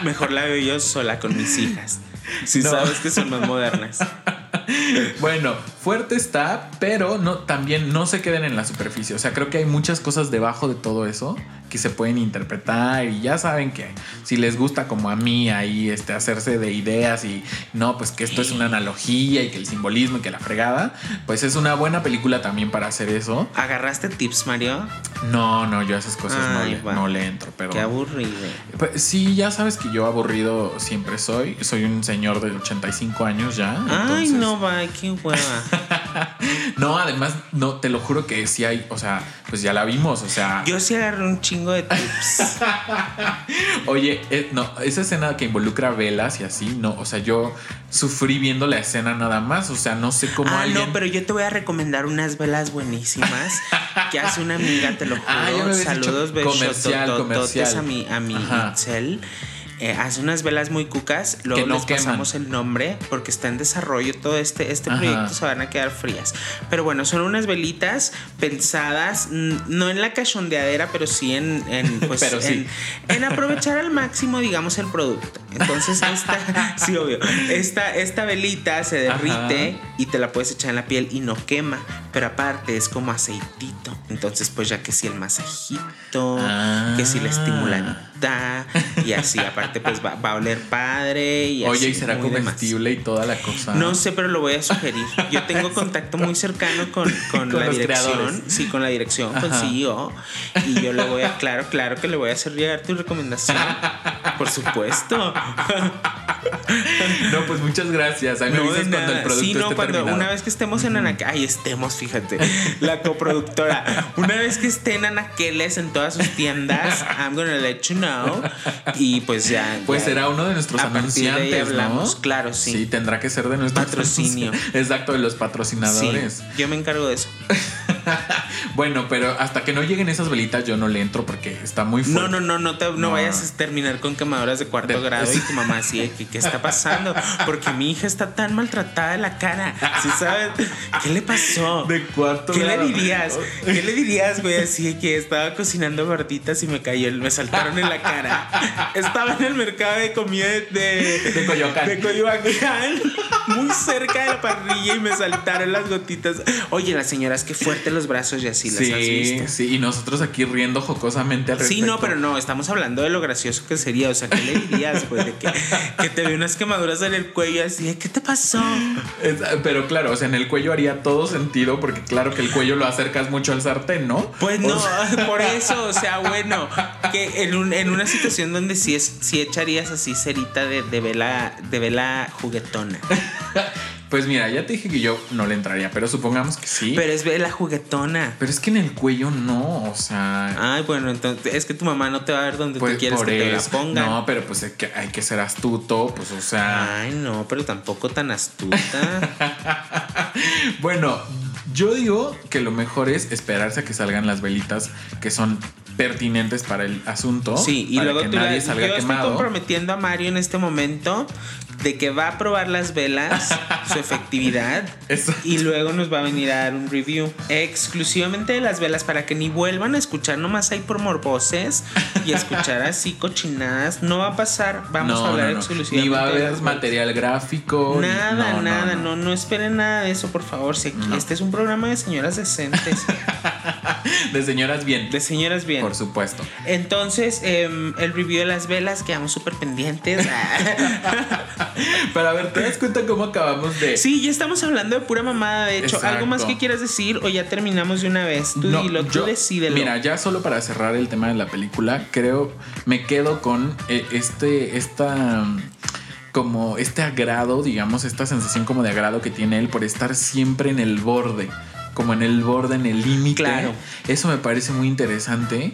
[SPEAKER 2] Mejor la veo yo sola con mis hijas. Si
[SPEAKER 3] No.
[SPEAKER 2] sabes que son más modernas.
[SPEAKER 3] Bueno, fuerte está, pero no, también no se queden en la superficie. O sea, creo que hay muchas cosas debajo de todo eso que se pueden interpretar y ya saben que si les gusta como a mí ahí este, hacerse de ideas y no, pues que esto es una analogía y que el simbolismo y que la fregada, pues es una buena película también para hacer eso.
[SPEAKER 2] ¿Agarraste tips, Mario?
[SPEAKER 3] No, no, yo a esas cosas no,
[SPEAKER 2] Ay,
[SPEAKER 3] le, no le entro, pero...
[SPEAKER 2] Qué aburrido.
[SPEAKER 3] Pues, sí, ya sabes que yo aburrido siempre soy. Soy un señor de 85 años ya.
[SPEAKER 2] Ay,
[SPEAKER 3] entonces-
[SPEAKER 2] no, va, qué hueva.
[SPEAKER 3] No, además, no, te lo juro que sí hay, o sea, pues ya la vimos, o sea.
[SPEAKER 2] Yo sí agarré un chingo de tips.
[SPEAKER 3] Oye, eh, no, esa escena que involucra velas y así, no, o sea, yo sufrí viendo la escena nada más, o sea, no sé cómo
[SPEAKER 2] Ah,
[SPEAKER 3] alguien.
[SPEAKER 2] no, pero yo te voy a recomendar unas velas buenísimas que hace una amiga, te lo juro.
[SPEAKER 3] Ah, ya me
[SPEAKER 2] Saludos,
[SPEAKER 3] dicho comercial, comercial.
[SPEAKER 2] a mi, a mi. Itzel. Eh, hace unas velas muy cucas, luego
[SPEAKER 3] no
[SPEAKER 2] les
[SPEAKER 3] queman.
[SPEAKER 2] pasamos el nombre porque está en desarrollo todo este, este
[SPEAKER 3] Ajá.
[SPEAKER 2] proyecto se van a quedar frías. Pero bueno, son unas velitas pensadas, no en la cachondeadera, pero sí en, en, pues,
[SPEAKER 3] Pero sí.
[SPEAKER 2] en, en aprovechar al máximo, digamos, el producto. Entonces, esta, sí, obvio, esta, esta velita se derrite
[SPEAKER 3] Ajá.
[SPEAKER 2] y te la puedes echar en la piel y no quema, pero aparte es como aceitito. Entonces, pues ya que si el masajito, que si la
[SPEAKER 3] Ah.
[SPEAKER 2] Y así, aparte pues va, va a oler padre y
[SPEAKER 3] Oye,
[SPEAKER 2] así,
[SPEAKER 3] ¿y será
[SPEAKER 2] muy demás.
[SPEAKER 3] comestible y toda la cosa?
[SPEAKER 2] No sé, pero lo voy a sugerir. Yo tengo contacto muy cercano con, con,
[SPEAKER 3] Con
[SPEAKER 2] la dirección.
[SPEAKER 3] creadores.
[SPEAKER 2] Sí, con la dirección, con
[SPEAKER 3] Ajá.
[SPEAKER 2] CEO. Y yo le voy a, claro, claro que le voy a hacer llegar tu recomendación. Por supuesto.
[SPEAKER 3] No, pues muchas gracias. Ahí me
[SPEAKER 2] No,
[SPEAKER 3] avisas cuando el producto
[SPEAKER 2] Sí, no,
[SPEAKER 3] esté
[SPEAKER 2] cuando
[SPEAKER 3] terminado.
[SPEAKER 2] una vez que estemos en Anaqueles, ay, estemos, fíjate, la coproductora, una vez que esté en Anaqueles en todas sus tiendas, I'm gonna let you know. Y pues ya.
[SPEAKER 3] Pues
[SPEAKER 2] ya.
[SPEAKER 3] será uno de nuestros
[SPEAKER 2] A partir de ahí
[SPEAKER 3] anunciantes,
[SPEAKER 2] hablamos,
[SPEAKER 3] ¿no?
[SPEAKER 2] claro, sí.
[SPEAKER 3] Sí, tendrá que ser de nuestros
[SPEAKER 2] Patrocinio.
[SPEAKER 3] Exacto, de los
[SPEAKER 2] Sí,
[SPEAKER 3] patrocinadores.
[SPEAKER 2] yo me encargo de eso.
[SPEAKER 3] bueno, pero hasta que no lleguen esas velitas yo no le entro porque está muy fuerte.
[SPEAKER 2] No, no, no, no, te- no,
[SPEAKER 3] No.
[SPEAKER 2] vayas a terminar con quemaduras de cuarto
[SPEAKER 3] De-
[SPEAKER 2] grado y tu mamá así de que qué está pasando, porque mi hija está tan maltratada de la cara, ¿sí sabes? ¿Qué le pasó?
[SPEAKER 3] De cuarto
[SPEAKER 2] ¿Qué le
[SPEAKER 3] grado.
[SPEAKER 2] dirías? ¿Qué le dirías, güey? Así que estaba cocinando gorditas y me cayó, me saltaron en la cara. Estaba en el mercado de comida de, de,
[SPEAKER 3] De Coyoacán.
[SPEAKER 2] de Coyoacán, muy cerca de la parrilla y me saltaron las gotitas. Oye, las señoras, qué fuerte los brazos y así las has
[SPEAKER 3] Sí,
[SPEAKER 2] visto.
[SPEAKER 3] sí, y nosotros aquí riendo jocosamente al
[SPEAKER 2] Sí, no, pero no, estamos hablando de lo gracioso que sería. O sea, ¿qué le dirías, pues? De que, que te ve unas quemaduras en el cuello así, ¿qué te pasó?
[SPEAKER 3] Es- pero claro, o sea, en el cuello haría todo sentido porque claro que el cuello lo acercas mucho al sartén, ¿no?
[SPEAKER 2] Pues
[SPEAKER 3] O
[SPEAKER 2] no,
[SPEAKER 3] sea,
[SPEAKER 2] por eso, o sea, bueno, que en, un- en una situación donde sí, es, sí echarías así cerita de, de vela, de vela juguetona.
[SPEAKER 3] Pues mira, ya te dije que yo no le entraría, pero supongamos que sí.
[SPEAKER 2] Pero es la juguetona.
[SPEAKER 3] Pero es que en el cuello no, o sea.
[SPEAKER 2] Ay, bueno, entonces es que tu mamá no te va a ver donde
[SPEAKER 3] pues
[SPEAKER 2] tú quieres
[SPEAKER 3] por
[SPEAKER 2] que te la
[SPEAKER 3] eso.
[SPEAKER 2] pongan.
[SPEAKER 3] No, pero pues es que hay que ser astuto, pues o sea.
[SPEAKER 2] Ay, no, pero tampoco tan astuta.
[SPEAKER 3] Bueno, yo digo que lo mejor es esperarse a que salgan las velitas que son pertinentes para el asunto.
[SPEAKER 2] Sí, y
[SPEAKER 3] para
[SPEAKER 2] luego
[SPEAKER 3] que
[SPEAKER 2] tú
[SPEAKER 3] nadie
[SPEAKER 2] la,
[SPEAKER 3] salga
[SPEAKER 2] yo estoy
[SPEAKER 3] quemado.
[SPEAKER 2] comprometiendo a Mario en este momento de que va a probar las velas, su efectividad,
[SPEAKER 3] Exacto.
[SPEAKER 2] y luego nos va a venir a dar un review exclusivamente de las velas para que ni vuelvan a escuchar nomás ahí por morboses y escuchar así cochinadas. No va a pasar, vamos
[SPEAKER 3] No,
[SPEAKER 2] a hablar
[SPEAKER 3] no, no.
[SPEAKER 2] exclusivamente.
[SPEAKER 3] Ni va a haber material gráfico.
[SPEAKER 2] Nada,
[SPEAKER 3] no, no,
[SPEAKER 2] nada,
[SPEAKER 3] no.
[SPEAKER 2] no, no, esperen nada de eso, por favor. Si aquí-
[SPEAKER 3] No.
[SPEAKER 2] Este es un programa de señoras decentes,
[SPEAKER 3] De señoras bien.
[SPEAKER 2] de señoras bien.
[SPEAKER 3] Por supuesto.
[SPEAKER 2] Entonces, em, el review de las velas, quedamos súper pendientes.
[SPEAKER 3] Pero a ver, ¿te das cuenta cómo acabamos de.
[SPEAKER 2] sí, ya estamos hablando de pura mamada, de hecho. ¿Algo más que quieras decir o ya terminamos de una vez? Tú
[SPEAKER 3] No,
[SPEAKER 2] dilo, tú
[SPEAKER 3] yo-
[SPEAKER 2] decídelo.
[SPEAKER 3] Mira, ya solo para cerrar el tema de la película, creo me quedo con eh, este, esta como este agrado, digamos, esta sensación como de agrado que tiene él por estar siempre en el borde. Como en el borde, en el límite.
[SPEAKER 2] Claro.
[SPEAKER 3] Eso me parece muy interesante.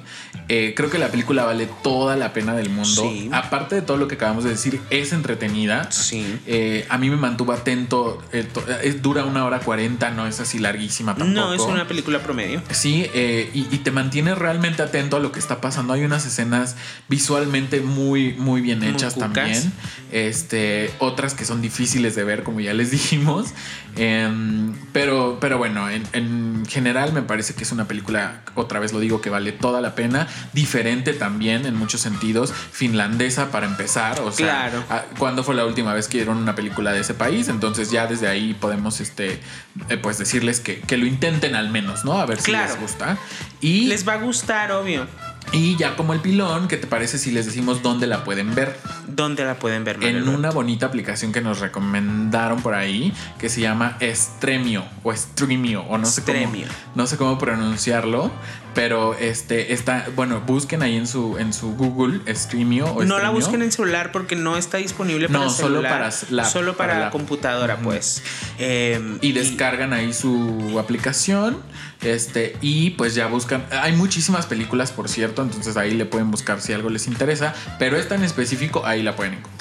[SPEAKER 3] Eh, creo que la película vale toda la pena del mundo.
[SPEAKER 2] Sí.
[SPEAKER 3] Aparte de todo lo que acabamos de decir, es entretenida.
[SPEAKER 2] Sí.
[SPEAKER 3] Eh, a mí me mantuvo atento. eh, es, dura una hora cuarenta, no es así larguísima tampoco.
[SPEAKER 2] No, es una película promedio.
[SPEAKER 3] Sí, eh, y, y te mantiene realmente atento a lo que está pasando. Hay unas escenas visualmente muy, muy bien
[SPEAKER 2] Muy
[SPEAKER 3] hechas
[SPEAKER 2] cucas.
[SPEAKER 3] también. Este, otras que son difíciles de ver, como ya les dijimos. Em, pero, pero bueno, en, en general me parece que es una película, otra vez lo digo, que vale toda la pena. Diferente también en muchos sentidos. Finlandesa para empezar. O sea,
[SPEAKER 2] Claro.
[SPEAKER 3] a- ¿cuándo fue la última vez que dieron una película de ese país? Entonces ya desde ahí podemos este, eh, pues decirles que, que lo intenten al menos, ¿no? A ver si les gusta. Y,
[SPEAKER 2] Les va a gustar, obvio.
[SPEAKER 3] Y ya como el pilón, ¿qué te parece si les decimos dónde la pueden ver?
[SPEAKER 2] ¿Dónde la pueden ver,
[SPEAKER 3] En una bonita aplicación que nos recomendaron por ahí, que se llama Estremio o Streamio, o no sé cómo, no sé cómo pronunciarlo, pero este está, bueno, busquen ahí en su en su Google Streamio o
[SPEAKER 2] No la busquen en celular porque no está disponible para
[SPEAKER 3] No, solo
[SPEAKER 2] celular.
[SPEAKER 3] para la-
[SPEAKER 2] solo para,
[SPEAKER 3] para la-
[SPEAKER 2] computadora, pues. Em,
[SPEAKER 3] y descargan ahí su aplicación este y pues ya buscan hay muchísimas películas por cierto entonces ahí le pueden buscar si algo les interesa pero esta en específico ahí la pueden encontrar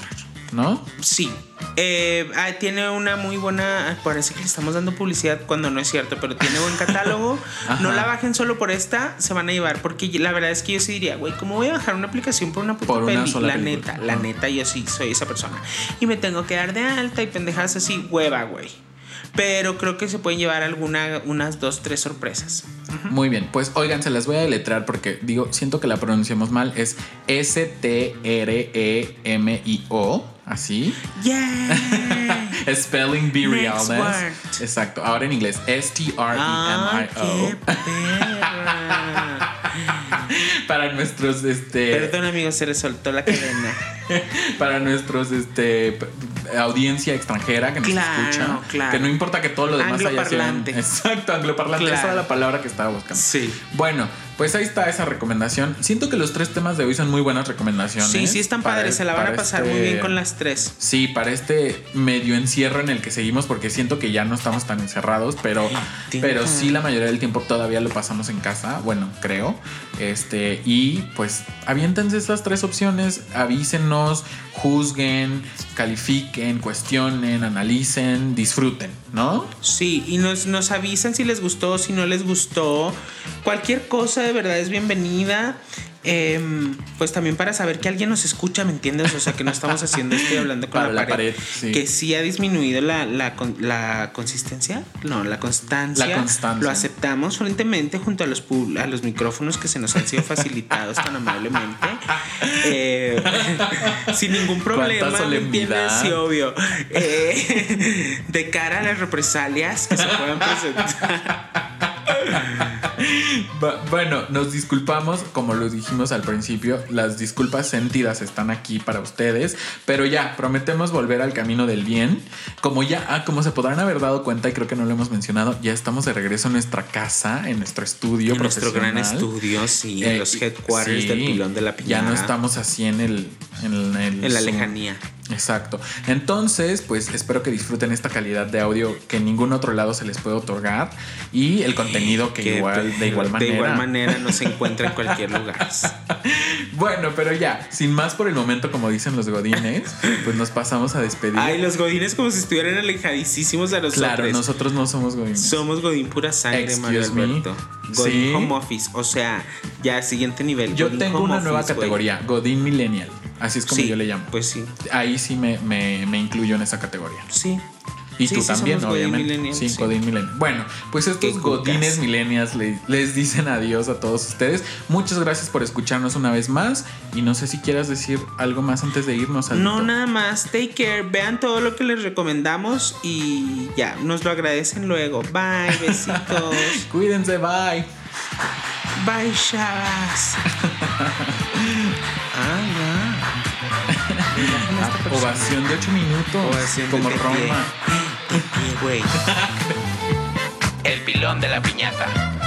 [SPEAKER 3] ¿no?
[SPEAKER 2] Sí. Eh, ah, tiene una muy buena. ah, Parece que le estamos dando publicidad cuando no es cierto, pero tiene buen catálogo. No la bajen solo por esta, se van a llevar. Porque la verdad es que yo sí diría, güey, ¿cómo voy a bajar una aplicación por una puta
[SPEAKER 3] Por una
[SPEAKER 2] peli?
[SPEAKER 3] sola
[SPEAKER 2] la
[SPEAKER 3] película.
[SPEAKER 2] neta, la neta, yo sí soy esa persona. Y me tengo que dar de alta y pendejadas así, hueva, güey. Pero creo que se pueden llevar alguna, unas dos, tres sorpresas.
[SPEAKER 3] Muy bien, pues oigan, se las voy a deletrear porque digo, siento que la pronunciamos mal. Es S-T-R-E-M-I-O, así.
[SPEAKER 2] ¡Yeah!
[SPEAKER 3] Spelling Be Realness. Exacto, ahora en inglés.
[SPEAKER 2] ¡Ay,
[SPEAKER 3] S-T-R-E-M-I-O. Para nuestros, este.
[SPEAKER 2] Perdón, amigos, se le soltó la cadena.
[SPEAKER 3] para nuestros este audiencia extranjera que nos
[SPEAKER 2] Claro,
[SPEAKER 3] escucha
[SPEAKER 2] claro.
[SPEAKER 3] que no importa que todo lo demás haya sido exacto angloparlante
[SPEAKER 2] Claro.
[SPEAKER 3] esa era la palabra que estaba buscando
[SPEAKER 2] Sí.
[SPEAKER 3] bueno pues ahí está esa recomendación siento que los tres temas de hoy son muy buenas recomendaciones
[SPEAKER 2] Sí, sí están padres, se la van a pasar
[SPEAKER 3] este-
[SPEAKER 2] muy bien con las tres.
[SPEAKER 3] Sí, para este medio encierro en el que seguimos, porque siento que ya no estamos tan encerrados, pero,
[SPEAKER 2] Sí.
[SPEAKER 3] pero sí la mayoría del tiempo todavía lo pasamos en casa, bueno, creo. Este, y pues aviéntense estas tres opciones, avísenos, juzguen, califiquen, cuestionen, analicen, disfruten, ¿no?
[SPEAKER 2] Sí, y nos, nos avisan si les gustó, si no les gustó. Cualquier cosa de verdad es bienvenida. Em, pues también para saber que alguien nos escucha, ¿me entiendes? O sea, que no estamos haciendo esto y hablando con
[SPEAKER 3] Para
[SPEAKER 2] la, pared.
[SPEAKER 3] pared, sí.
[SPEAKER 2] Que sí ha disminuido la, la, con- la consistencia, no, la constancia.
[SPEAKER 3] La constancia.
[SPEAKER 2] Lo aceptamos frentemente junto a los, a los micrófonos que se nos han sido facilitados tan amablemente. Eh, sin ningún problema, ¿me entiendes? Sí, obvio. Eh, de cara a las represalias que se puedan presentar.
[SPEAKER 3] Bu- Bueno, nos disculpamos, como lo dijimos al principio, las disculpas sentidas están aquí para ustedes, pero ya prometemos volver al camino del bien. Como ya, ah, como se podrán haber dado cuenta y creo que no lo hemos mencionado, ya estamos de regreso en nuestra casa, en nuestro estudio,
[SPEAKER 2] En nuestro gran estudio, sí,
[SPEAKER 3] Eh,
[SPEAKER 2] en los headquarters
[SPEAKER 3] sí,
[SPEAKER 2] del pilón de la piñata.
[SPEAKER 3] Ya no estamos así en el, en el-
[SPEAKER 2] En la lejanía.
[SPEAKER 3] Exacto. Entonces, pues espero que disfruten esta calidad de audio que en ningún otro lado se les puede otorgar y el contenido que, igual, de igual manera.
[SPEAKER 2] De igual manera no se encuentra en cualquier lugar.
[SPEAKER 3] bueno, pero ya, sin más por el momento, como dicen los godines, pues nos pasamos a despedir.
[SPEAKER 2] Ay, los godines como si estuvieran alejadísimos de los
[SPEAKER 3] Claro, nosotros no somos godines.
[SPEAKER 2] Somos godín pura sangre,
[SPEAKER 3] Excuse
[SPEAKER 2] Mario Alberto. Godín
[SPEAKER 3] Sí.
[SPEAKER 2] home office, o sea, ya siguiente nivel.
[SPEAKER 3] Yo
[SPEAKER 2] Godín
[SPEAKER 3] tengo una nueva
[SPEAKER 2] office,
[SPEAKER 3] categoría, Godín Millennial. Así es como
[SPEAKER 2] Sí,
[SPEAKER 3] yo le llamo.
[SPEAKER 2] Pues sí,
[SPEAKER 3] Ahí sí me, me, me incluyo en esa categoría.
[SPEAKER 2] sí.
[SPEAKER 3] Y
[SPEAKER 2] Sí,
[SPEAKER 3] tú
[SPEAKER 2] sí,
[SPEAKER 3] también, obviamente. sí. Godín Millennial. Bueno, pues estos. Godines Millennials le- les dicen adiós a todos ustedes. Muchas gracias por escucharnos una vez más. Y no sé si quieras decir algo más antes de irnos al
[SPEAKER 2] No, nada más. Take care. Vean todo lo que les recomendamos y ya, nos lo agradecen luego. Bye, besitos.
[SPEAKER 3] Cuídense, bye.
[SPEAKER 2] Bye, chavas. ah, esta persona.
[SPEAKER 3] Ovación de 8 minutos.
[SPEAKER 2] Ovación de
[SPEAKER 3] como
[SPEAKER 2] pie.
[SPEAKER 3] Roma.
[SPEAKER 2] De pie, güey.
[SPEAKER 1] El pilón de la piñata.